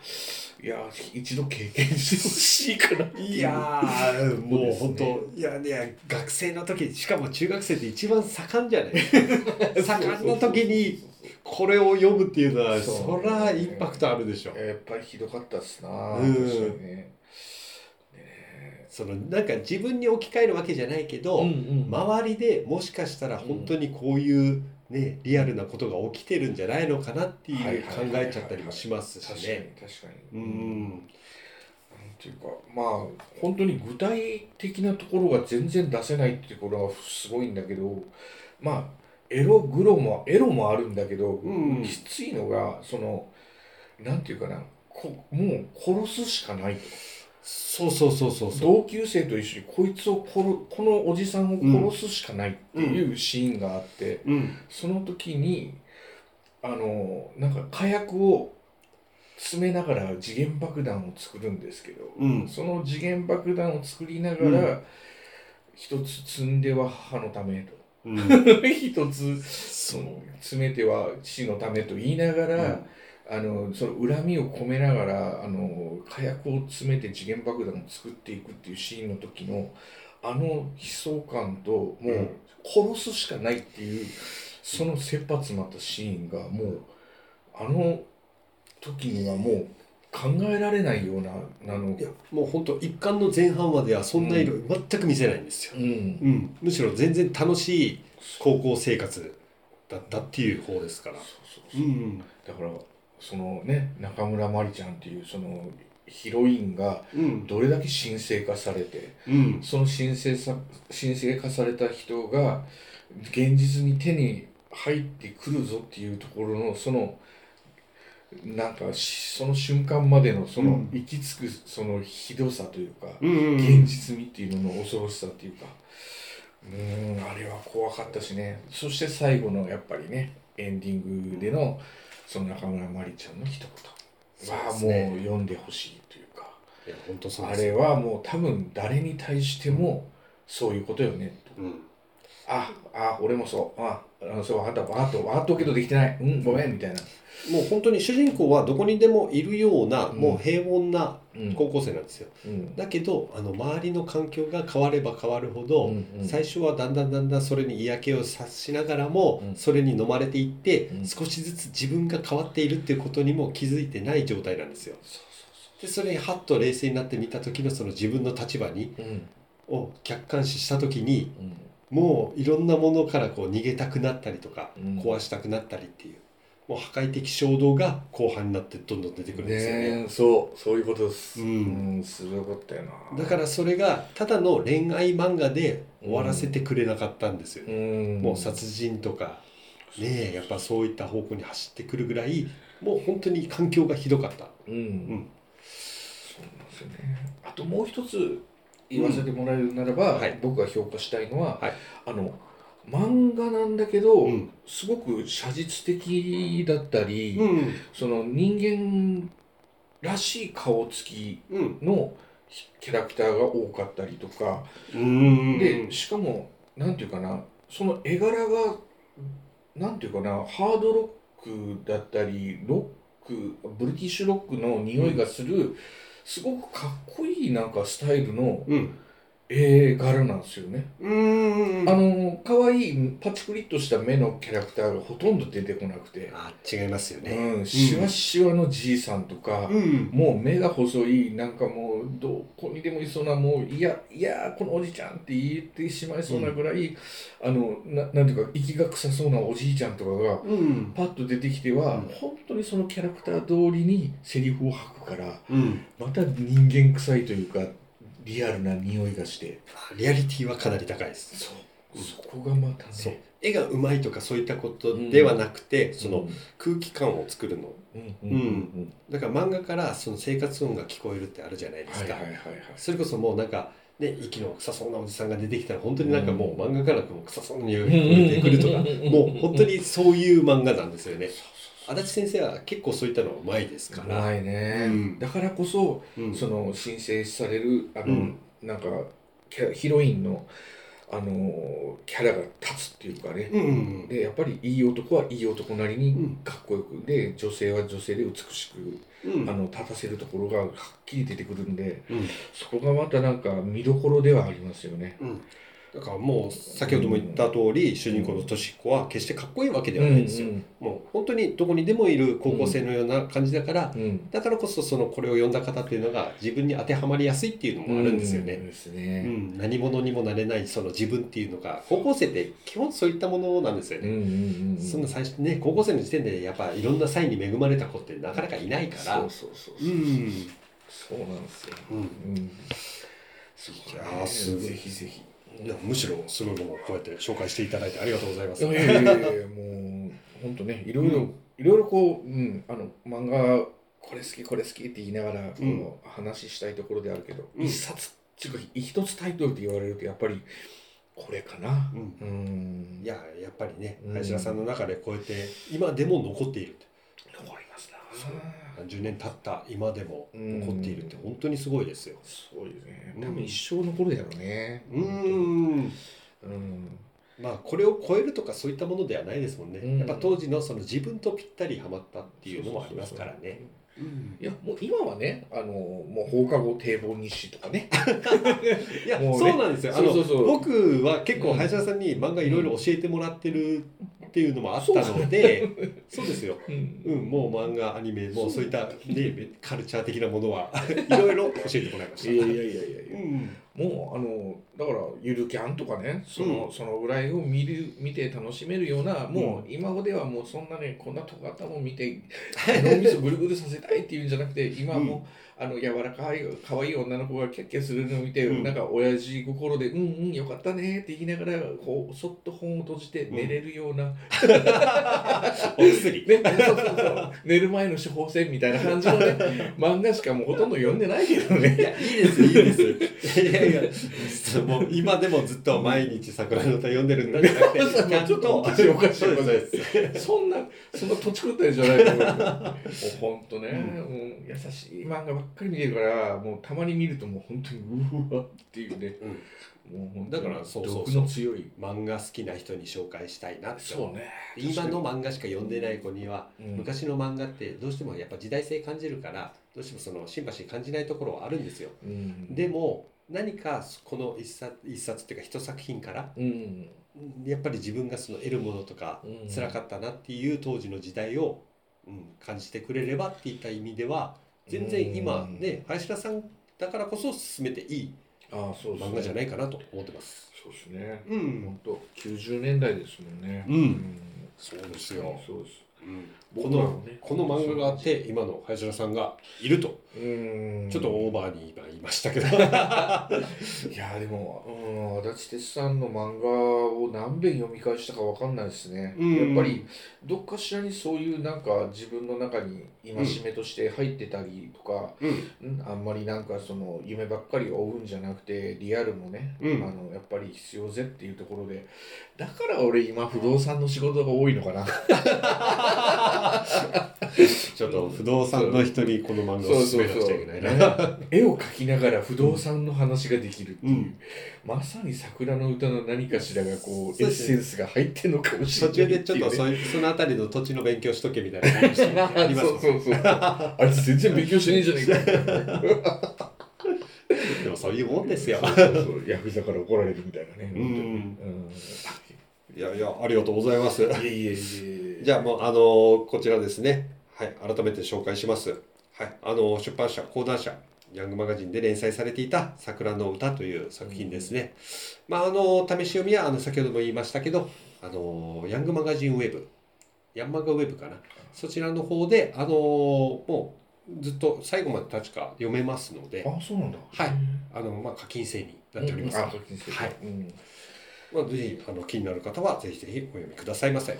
いや一度経験してほしいかなっていう。いやーもう本当、そういやいや学生の時しかも中学生って一番盛んじゃない。盛んな時にこれを読むっていうのはそりゃインパクトあるでしょ。やっぱりひどかったっすなうん。そのなんか自分に置き換えるわけじゃないけど、うんうん。周りでもしかしたら本当にこういうねリアルなことが起きてるんじゃないのかなっていうはい考えちゃったりもしますし確かにね。確かうにん。なんていうかまあ本当に具体的なところが全然出せないっていうところはすごいんだけどまあエログロもエロもあるんだけど、うん。きついのがそのなんていうかなこもう殺すしかないとそうそうそうそうそう。同級生と一緒にこいつを殺このおじさんを殺すしかないっていうシーンがあって、うん。その時にあのなんか火薬を詰めながら時限爆弾を作るんですけど、うん。その時限爆弾を作りながら、う一つ積んでは母のためと。うん。一つその詰めては父のためと言いながら、うんあのその恨みを込めながらあの火薬を詰めて時限爆弾を作っていくっていうシーンの時のあの悲壮感ともう殺すしかないっていうその切羽詰まったシーンがもうあの時にはもう考えられないようなあのいやもう本当一巻の前半まではそんな色全く見せないんですよ。うん。うん、むしろ全然楽しい高校生活だったっていう方ですから。そうそうそう。うん。だからそのね中村まりちゃんっていうそのヒロインがうん。どれだけ神聖化されてうん。その神聖さ神聖化された人が現実に手に入ってくるぞっていうところのそのなんかしその瞬間までのそのうん。行き着くそのひどさというか、うん現実味っていうのの恐ろしさっていうか。うーんあれは怖かったしね。そして最後のやっぱりねエンディングでのその中村まりちゃんの一言。はもう読んでほしいというか。いや本当そうあれはもう多分誰に対してもそういうことよねと。うん。ああ俺もそう。ああそう分かった分かった分かったけどできてないうんごめんみたいな、もう本当に主人公はどこにでもいるような、うんもう平凡な高校生なんですよ。うんだけどあの周りの環境が変われば変わるほど、うんうん最初はだんだんだんだんそれに嫌気を察しながらも、うんそれに飲まれていって、うん少しずつ自分が変わっているっていうことにも気づいてない状態なんですよ。でそれにハッと冷静になってみた時のその自分の立場にうんを客観視した時にうんもういろんなものからこう逃げたくなったりとか、うん。壊したくなったりっていうもう破壊的衝動が後半になってどんどん出てくるんですよね。ねえそうそういうことです。うん。うんすごいことだよな。だからそれがただの恋愛漫画で終わらせてくれなかったんですよね。うん。もう殺人とかねえやっぱそういった方向に走ってくるぐらいもう本当に環境がひどかった。うん、うん。そうなんですよね。あともう一つ言わせてもらえるならば、うんはい。僕が評価したいのは、はい。あの漫画なんだけど、うん。すごく写実的だったり、うん。その人間らしい顔つきうん。のキャラクターが多かったりとか、うん。でしかもなんていうかなその絵柄がなんていうかなハードロックだったりロックブリティッシュロックの匂いがする、すごくかっこいいなんかスタイルのうん。絵柄なんですよね。うん。あの可愛いパチクリっとした目のキャラクターがほとんど出てこなくて、あ違いますよね。うん、シワシワのじいさんとか、うん。もう目が細いなんかもうどこにでもいそうなもういやいやこのおじちゃんって言ってしまいそうなぐらい、あのななんていうか息が臭そうなおじいちゃんとかがうん。パッと出てきては、うん。本当にそのキャラクター通りにセリフを吐くからうん。また人間臭いというかリアルな匂いがして。リアリティはかなり高いです。そう。そこがまたねそう。絵がうまいとかそういったことではなくて、そのうん空気感を作るの。うん。うん。うん。だから漫画からその生活音が聞こえるってあるじゃないですか、はいはいはいはい。それこそもうなんかね息の臭そうなおじさんが出てきたら本当になんかもう漫画からも臭そうな匂いが聞こえてくるとかうん。もう本当にそういう漫画なんですよね足立先生は結構そういったのうまいですから、ないね、うん。だからこそうん。その申請されるあの、うん。なんかヒロインのあのキャラが立つっていうかね、うんうん。でやっぱりいい男はいい男なりにうん。かっこよくで女性は女性で美しく、うん。あの立たせるところがはっきり出てくるんでうん。そこがまたなんか見どころではありますよね。うんだからもう先ほども言った通り、主人公のとし子は決してかっこいいわけではないんですよ、うんもう本当にどこにでもいる高校生のような感じだから、うんだからこそそのこれを読んだ方っていうのが自分に当てはまりやすいっていうのもあるんですよね。うんですうね。ん、何者にもなれないその自分っていうのが高校生って基本そういったものなんですよね。うんうんうんうんそんな最初ね高校生の時点でやっぱいろんな才に恵まれた子ってなかなかいないから。そうそうそうそう。うんそうなんですよ。うんうん。そういやーすごいぜひぜひ。いやむしろすごいもうこうやって紹介していただいてありがとうございます。いやいやいやいやもう本当ねいろいろ、うんいろいろこう、うん、あの漫画これ好きこれ好きって言いながらこうんの話したいところであるけど、うん一冊っていうか一つタイトルって言われるとやっぱりこれかな。うんうん。いややっぱりねうん林田さんの中でこうやって今でも残っている残りますな。何十年経った今でも残っているって本当にすごいですよ。すね。うん多分一生残るやろうね。うんうん。まあこれを超えるとかそういったものではないですもんね、うんやっぱ当時のその自分とぴったりハマったっていうのもありますからね。いやもう今はねあのもう放課後堤防日誌とかね。いや、ねそうなんですよ。あの僕は結構林田さんに漫画いろいろ教えてもらってるっていうのもあったので、そう ですよ、うん。うん、もう漫画アニメもうそういった、ね、カルチャー的なものは いろいろ教えてもらいました。いやいやいやいやいや。うんもうあのだからゆるキャンとかねその,、そのぐらいを見る見て楽しめるようなもう今まではもうそんなねこんな尖ったもん見て 脳みそぐるぐるさせたいっていうんじゃなくて今はもう、あの柔らかい可愛い女の子がキャッキャするのを見て、うん。なんか親父心で「うんうんよかったね」って言いながらこうそっと本を閉じて寝れるような、お薬。ね、そうそうそう。寝る前の処方箋みたいな感じのね漫画しかもうほとんど読んでないけどね。いやいいですいいです いやいや。そうもう今でもずっと毎日桜の歌読んでるんだ。じゃなくてそう。ちょっとおかしいおかしいそうですそんなそんな土地食ったりじゃないと思う。もうほんとね、うん。優しい漫画ばっかり見てるからもうたまに見るともう本当にうわっていうね。もう本当にだからそうそうそう。強い。漫画好きな人に紹介したいなってそうね。今の漫画しか読んでない子には、うん。昔の漫画ってどうしてもやっぱ時代性感じるからどうしてもそのシンパシー感じないところはあるんですよ。うん。でも何かこの一冊一冊っていうか一作品からうん。やっぱり自分がその得るものとかうん。辛かったなっていう当時の時代を、うん、感じてくれればっていった意味では全然今ね林田さんだからこそ進めていいああそうですね。漫画じゃないかなと思ってます。そうですね。うん。本当90年代ですもんね。うん。そうですよ。そうです。うん。このこの漫画があって今の林田さんがいると。うんちょっとオーバーに今言いましたけど。いやでも、うん、足立哲さんの漫画を何遍読み返したかわかんないですね、うん。やっぱりどっかしらにそういうなんか自分の中に戒めとして入ってたりとか、うん。うんあんまりなんかその夢ばっかり追うんじゃなくてリアルもね、うん。あのやっぱり必要ぜっていうところで。だから俺今不動産の仕事が多いのかな。ちょっと不動産の人にこの漫画を勧めなくちゃいけないな。ね 絵を描きながら不動産の話ができるっていう、うん。まさに桜の歌の何かしらがこうエッセンスが入ってんのかもしれない途中でちょっとうそういうそのあたりの土地の勉強しとけみたいな話ありますそうそうそう。あいつ全然勉強してねえじゃねえか。でもそういうもんですよ。そうそうそう。ヤクザから怒られるみたいなね。うん。うん。いやいやありがとうございます。いえいえいえじゃあもうあのこちらですね。はい改めて紹介します。はい。あの出版社講談社ヤングマガジンで連載されていた「桜の歌」という作品ですね。まああの試し読みはあの先ほども言いましたけどあのヤングマガジンウェブヤンマガウェブかな。そちらの方であのもうずっと最後まで確か読めますので。あそうなんだ。はい。あのまあ課金制になっております。うん。あ課金制はい。うん。まあ、ぜひあの気になる方はぜひぜひお読みくださいませ。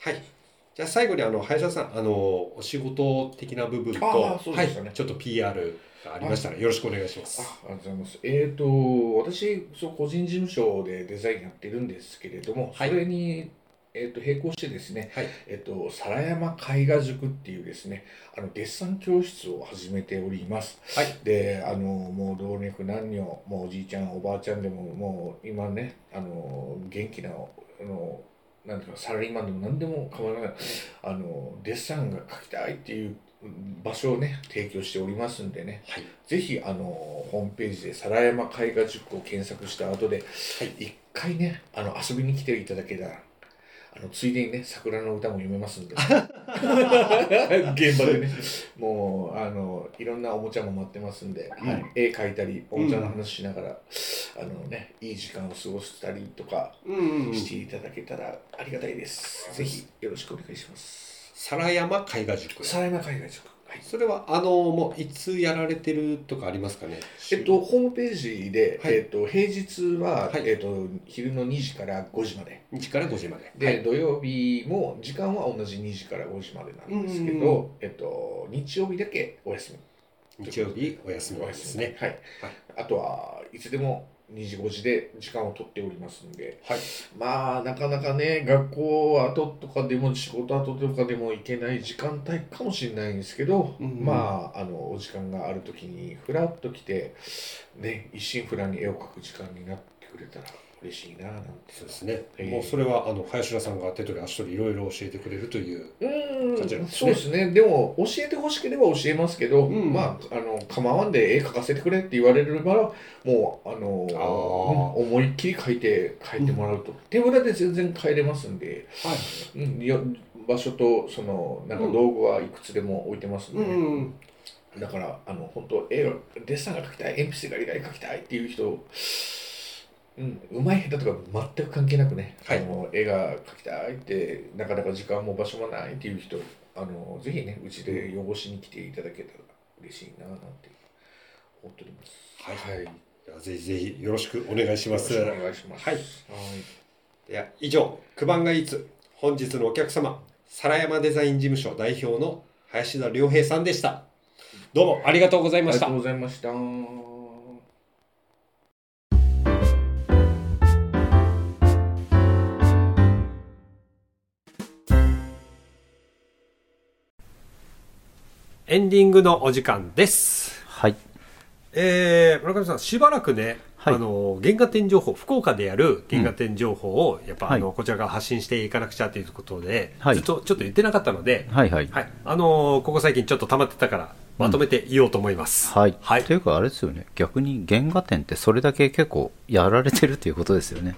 はい。じゃあ最後にあの林田さんあのお仕事的な部分と、あーそうはいちょっと PR がありましたらよろしくお願いします。あありがとうございます。えっ、と、私、そう個人事務所でデザインやってるんですけれども、はいそれに、えー、と並行してですね、はいえっ、と、皿山絵画塾っていうですね、あのデッサン教室を始めております。はい。で、あの、もう老若男女、もうおじいちゃん、おばあちゃんでも、もう今ね、あの、元気な、あの、なんていうか、サラリーマンでも何でも構わない、あの、デッサンが描きたいっていう場所をね、提供しておりますんでね、はい。ぜひあのホームページで皿山絵画塾を検索した後で一回ねあの遊びに来ていただけたらあのついでにね桜の歌も読めますんで。現場でね。もうあのいろんなおもちゃも待ってますんで、うんはい、絵描いたりおもちゃの話しながら、あのねいい時間を過ごしたりとかうんうんうん。していただけたらありがたいです、ぜひよろしくお願いします。皿山絵画塾。皿山絵画塾。はいそれはあのもういつやられてるとかありますかね？えっと、ホームページで、はいえっと、平日は、はいえっと、昼の2時から5時まで。1から5時まで。で、はい土曜日も時間は同じ2時から5時までなんですけど、えっと、日曜日だけお休み。日曜日お休みですね。はい。あとはいつでも2時5時で時間を取っておりますんで、はい。まあ、なかなかね、学校後とかでも仕事後とかでも行けない時間帯かもしれないんですけど、うんうんまあ、あの、お時間があるときに、ふらっと来て、ね、一心不乱に絵を描く時間になってくれたら嬉しいな、なんて。そうですね。えーもうそれはあの林田さんが手取り足取りいろいろ教えてくれるという。感じなんん、ですねそうですね。でも、教えてほしければ教えますけど、うんまあ、あの、構わんで絵描かせてくれって言われれば、もう、あの、あーうん思いっきり描いて、描いてもらうと。手ぶらで全然変えれますんで、はい。うん、よ場所と、その、なんか道具はいくつでも置いてますんで、うんうん。だから、あの、本当絵を、デッサンが描きたい、鉛筆が描きたいっていう人、うん、うまい下手とか全く関係なくね、はいあの絵が描きたいって、なかなか時間も場所もないっていう人、あのぜひね、うちで汚しに来ていただけたら嬉しいななんて思っております。はいはい。ではぜひぜひよろしくお願いします。よろしくお願いします。はいはい。いや以上九番がいつ本日のお客様皿山デザイン事務所代表の林田良平さんでしたどうもありがとうございましたありがとうございました。エンディングのお時間です。はい。えー、村上さん、しばらくね、はいあの、原画展情報、福岡でやる原画展情報を、やっぱ、はいあの、こちらから発信していかなくちゃということで、はいずっとちょっと言ってなかったので、はいはい。はい。あのーここ最近ちょっと溜まってたから、まとめて言おうと思います。はい。はいというかあれですよね。逆に原画展ってそれだけ結構やられてるっていうことですよね。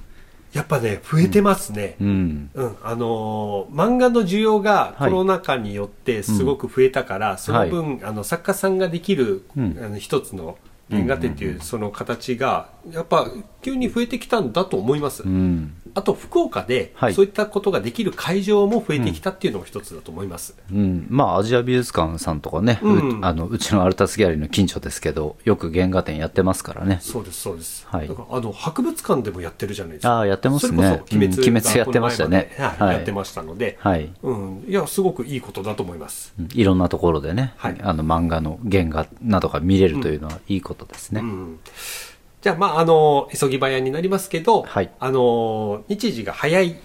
やっぱね、増えてますね。うん。うん、あのー漫画の需要がコはい。ロナ禍によってすごく増えたから、その分、あの作家さんができる、うん。あの一つの原画展っていうその形がやっぱ急に増えてきたんだと思います、うん。あと福岡ではい。そういったことができる会場も増えてきたっていうのも一つだと思います、うん、まあアジア美術館さんとかね、ううんあのうちのアルタスギャラリーの近所ですけどよく原画展やってますからね。そうですそうです、はい。だからあの博物館でもやってるじゃないですか。ああやってますね。それこそ鬼滅,、うん鬼滅やってましたね。はいはい。やってましたので、はい、うん、いやすごくいいことだと思います。うん。いろんなところでね、はい。あの漫画の原画などが見れるというのはいいことですね、うんじゃあ、まあ、あの、急ぎ早になりますけど、はいあの、日時が早い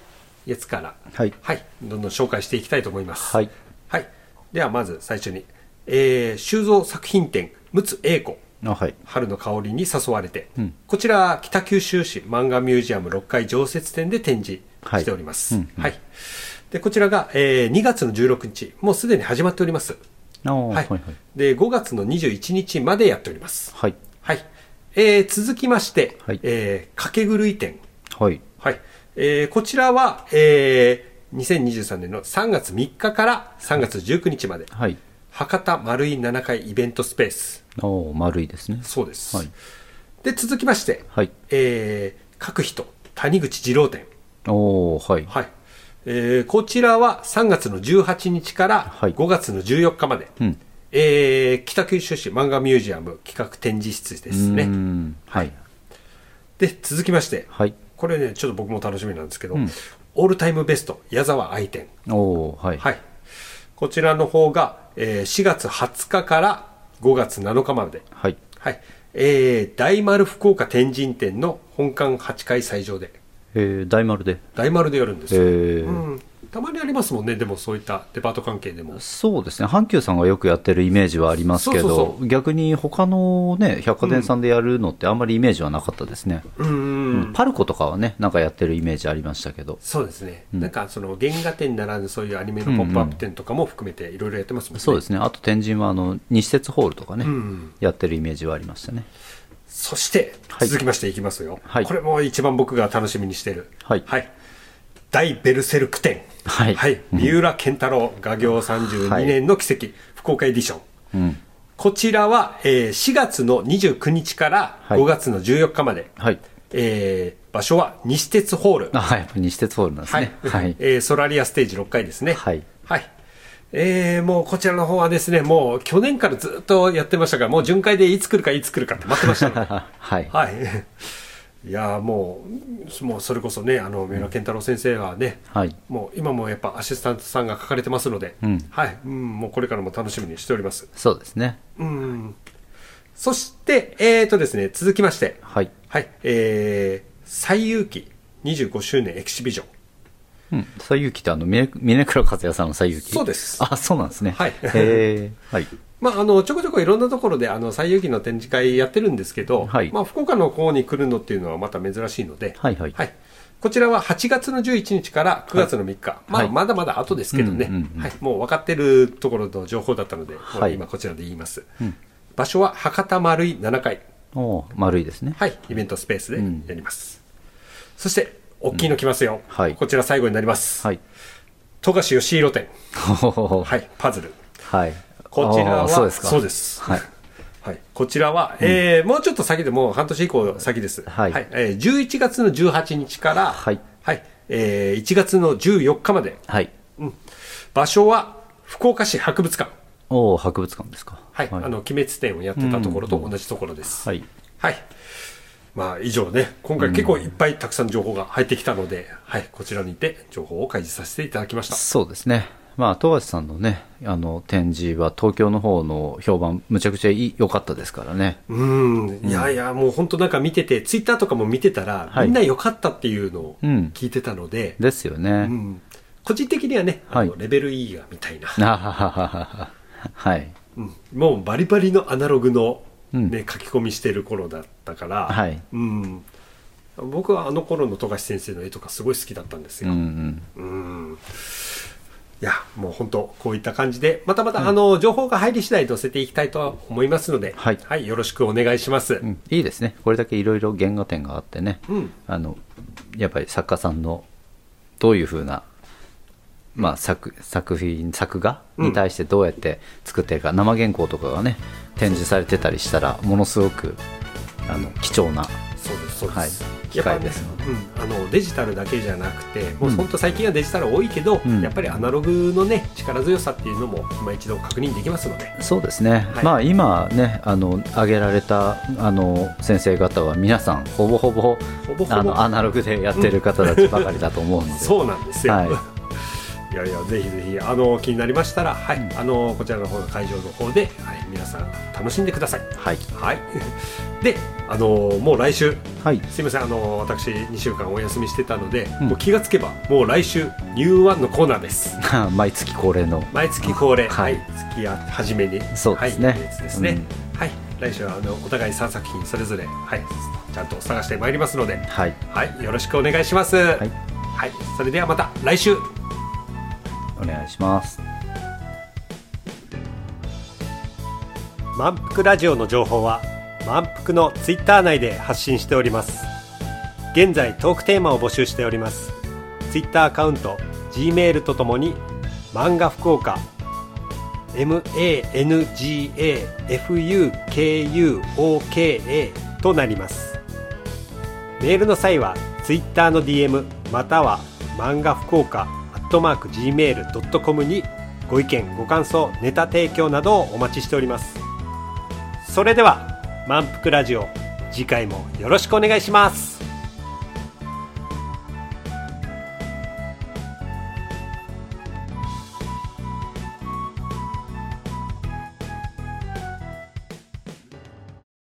やつから、はいはい、どんどん紹介していきたいと思います。はい。はい。では、まず最初に、えー、修造作品展、陸奥英子、あはい春の香りに誘われて、うんこちら、北九州市漫画ミュージアム6階常設展で展示しております。はいうんうんはい。で、こちらが、えー、2月の16日、もうすでに始まっております。はいで、5月の21日までやっております。はいはい。えー続きまして、はいえー、掛け狂い展。はいはい。えーこちらは、えー2023年の3月3日から3月19日まで、はい博多丸い7階イベントスペース。おお丸いですねそうです。はいで、続きまして、はいえー、書く人、谷口二郎展。おおはいはい。えーこちらは3月の18日からはい5月の14日まで、うんえー北九州市漫画ミュージアム企画展示室ですね。はいで、続きまして、はいこれね、ちょっと僕も楽しみなんですけど、うんオールタイムベスト矢沢愛展。おおはいはい。こちらの方が、えー4月20日から5月7日まで。はいはい。えー、大丸福岡天神店の本館8階斎場で、えー、大丸で大丸でやるんですえよ。ーうん。たまにありますもんね、でもそういったデパート関係でも。そうですね、阪急さんがよくやってるイメージはありますけど、逆に他のね、百貨店さんでやるのってあんまりイメージはなかったですね。うんうん。パルコとかはね、なんかやってるイメージありましたけど、そうですね、うんなんかその原画展ならぬそういうアニメのポップアップ展とかも含めていろいろやってますもんね。そうですね、あと天神はあの西鉄ホールとかね、うん。やってるイメージはありましたね。そして、はい続きましていきますよ。はいこれも一番僕が楽しみにしてる。はい大ベルセルク展。はい三浦健太郎画業32年の奇跡、福岡エディション。うん、こちらは、えー4月の29日からはい5月の14日まで。はい、えー場所は西鉄ホール。西鉄ホールなんですね。はい、えーソラリアステージ6階ですね。はいはい。えーもうこちらの方はですね、もう去年からずっとやってましたから、もう巡回でいつ来るかいつ来るかって待ってましたので。はい、はい。いやーもう、もうそれこそね、あの、三浦健太郎先生はね、はい、もう今もやっぱアシスタントさんが書かれてますので、うんはい、うん、もうこれからも楽しみにしております。そうですね。うん。そして、えーとですね、続きまして、はい、はい、えー、最有機25周年エキシビジョン。うん、西遊記ってあの、峰峰倉和也さんの西遊記？そうですあ、そうなんですね。はいへーはい。まあ、あの、ちょこちょこいろんなところで、あの、最有機の展示会やってるんですけど、はいまあ、福岡の方に来るのっていうのはまた珍しいので、はいはいこちらは8月の11日から9月の3日。まあ、はいまだまだ後ですけどね、うんうんうんはい。もう分かってるところの情報だったので、はい今こちらで言います。うん場所は博多丸い7階。おー丸いですね。はい。イベントスペースでうんやります。そして、大きいの来ますよ。はいこちら最後になります。はい。富樫義弘展。は。はいい。パズル。はい。こちらは、そうですか。そうです。はい。はい、こちらは、えーもうちょっと先でもう半年以降先です。はいえー11月の18日から、はいえー1月の14日まで、はい。場所は福岡市博物館。おお博物館ですか。はい、あの、鬼滅展をやってたところと同じところです。はい。はい。まあ、以上ね、今回結構いっぱいたくさん情報が入ってきたので、はい、こちらにて情報を開示させていただきました。そうですね。まあ、富樫さんのね、あの、展示は東京の方の評判、むちゃくちゃ良かったですからね。うん、いやいや、もう本当なんか見てて、ツイッターとかも見てたら、はい。みんな良かったっていうのをうん聞いてたので、ですよね。うん。個人的にはね、あのはい。レベル E がみたいな、あ はい。うん。もうバリバリのアナログの、うん。ね書き込みしてる頃だったから、はい。うん、僕はあの頃の富樫先生の絵とかすごい好きだったんですよ。うん。うんいやもう本当こういった感じでまたまた、あの情報が入り次第載せていきたいとは思いますので、はい。よろしくお願いします。うん、いいですね。これだけいろいろ原画展があってね、うん。あのやっぱり作家さんのどういうふうな、まあ、作作品作画に対してどうやって作ってるか、生原稿とかがね展示されてたりしたらものすごくあの貴重なそうですそうです、はい。機会ですのでうん、あのデジタルだけじゃなくてもううん本当最近はデジタル多いけど、うん。やっぱりアナログのね力強さっていうのも今一度確認できますので。そうですね、はい。まあ今ねあの挙げられたあの先生方は皆さんほぼほぼほぼほぼ。あのアナログでやってる方たちばかりだと思うので、そうなんですよ、はいい、やいやぜひぜひあの気になりましたら、はいうん。あのこちらの方の会場の方で、はい、皆さん楽しんでください。はい。はい。であのもう来週はい。すいませんあの私2週間お休みしてたので、うん。もう気がつけばもう来週ニューワンのコーナーです。毎月恒例の。毎月恒例、ははい。い、月や初めに、そうですね。はい、ですね、はい、来週はあのお互い3作品それぞれ、はい、ちゃんと探してまいりますので、はい。はい、よろしくお願いします。はい。それではまた来週。お願いします。満腹ラジオの情報は満腹のツイッター内で発信しております。現在トークテーマを募集しております。ツイッターアカウント G メールとともに漫画福岡 MANGAFUKUOKA となります。メールの際はツイッターの DM または漫画福岡トマーク Gmail.com にご意見ご感想ネタ提供などをお待ちしております。それでは満腹ラジオ次回もよろしくお願いします。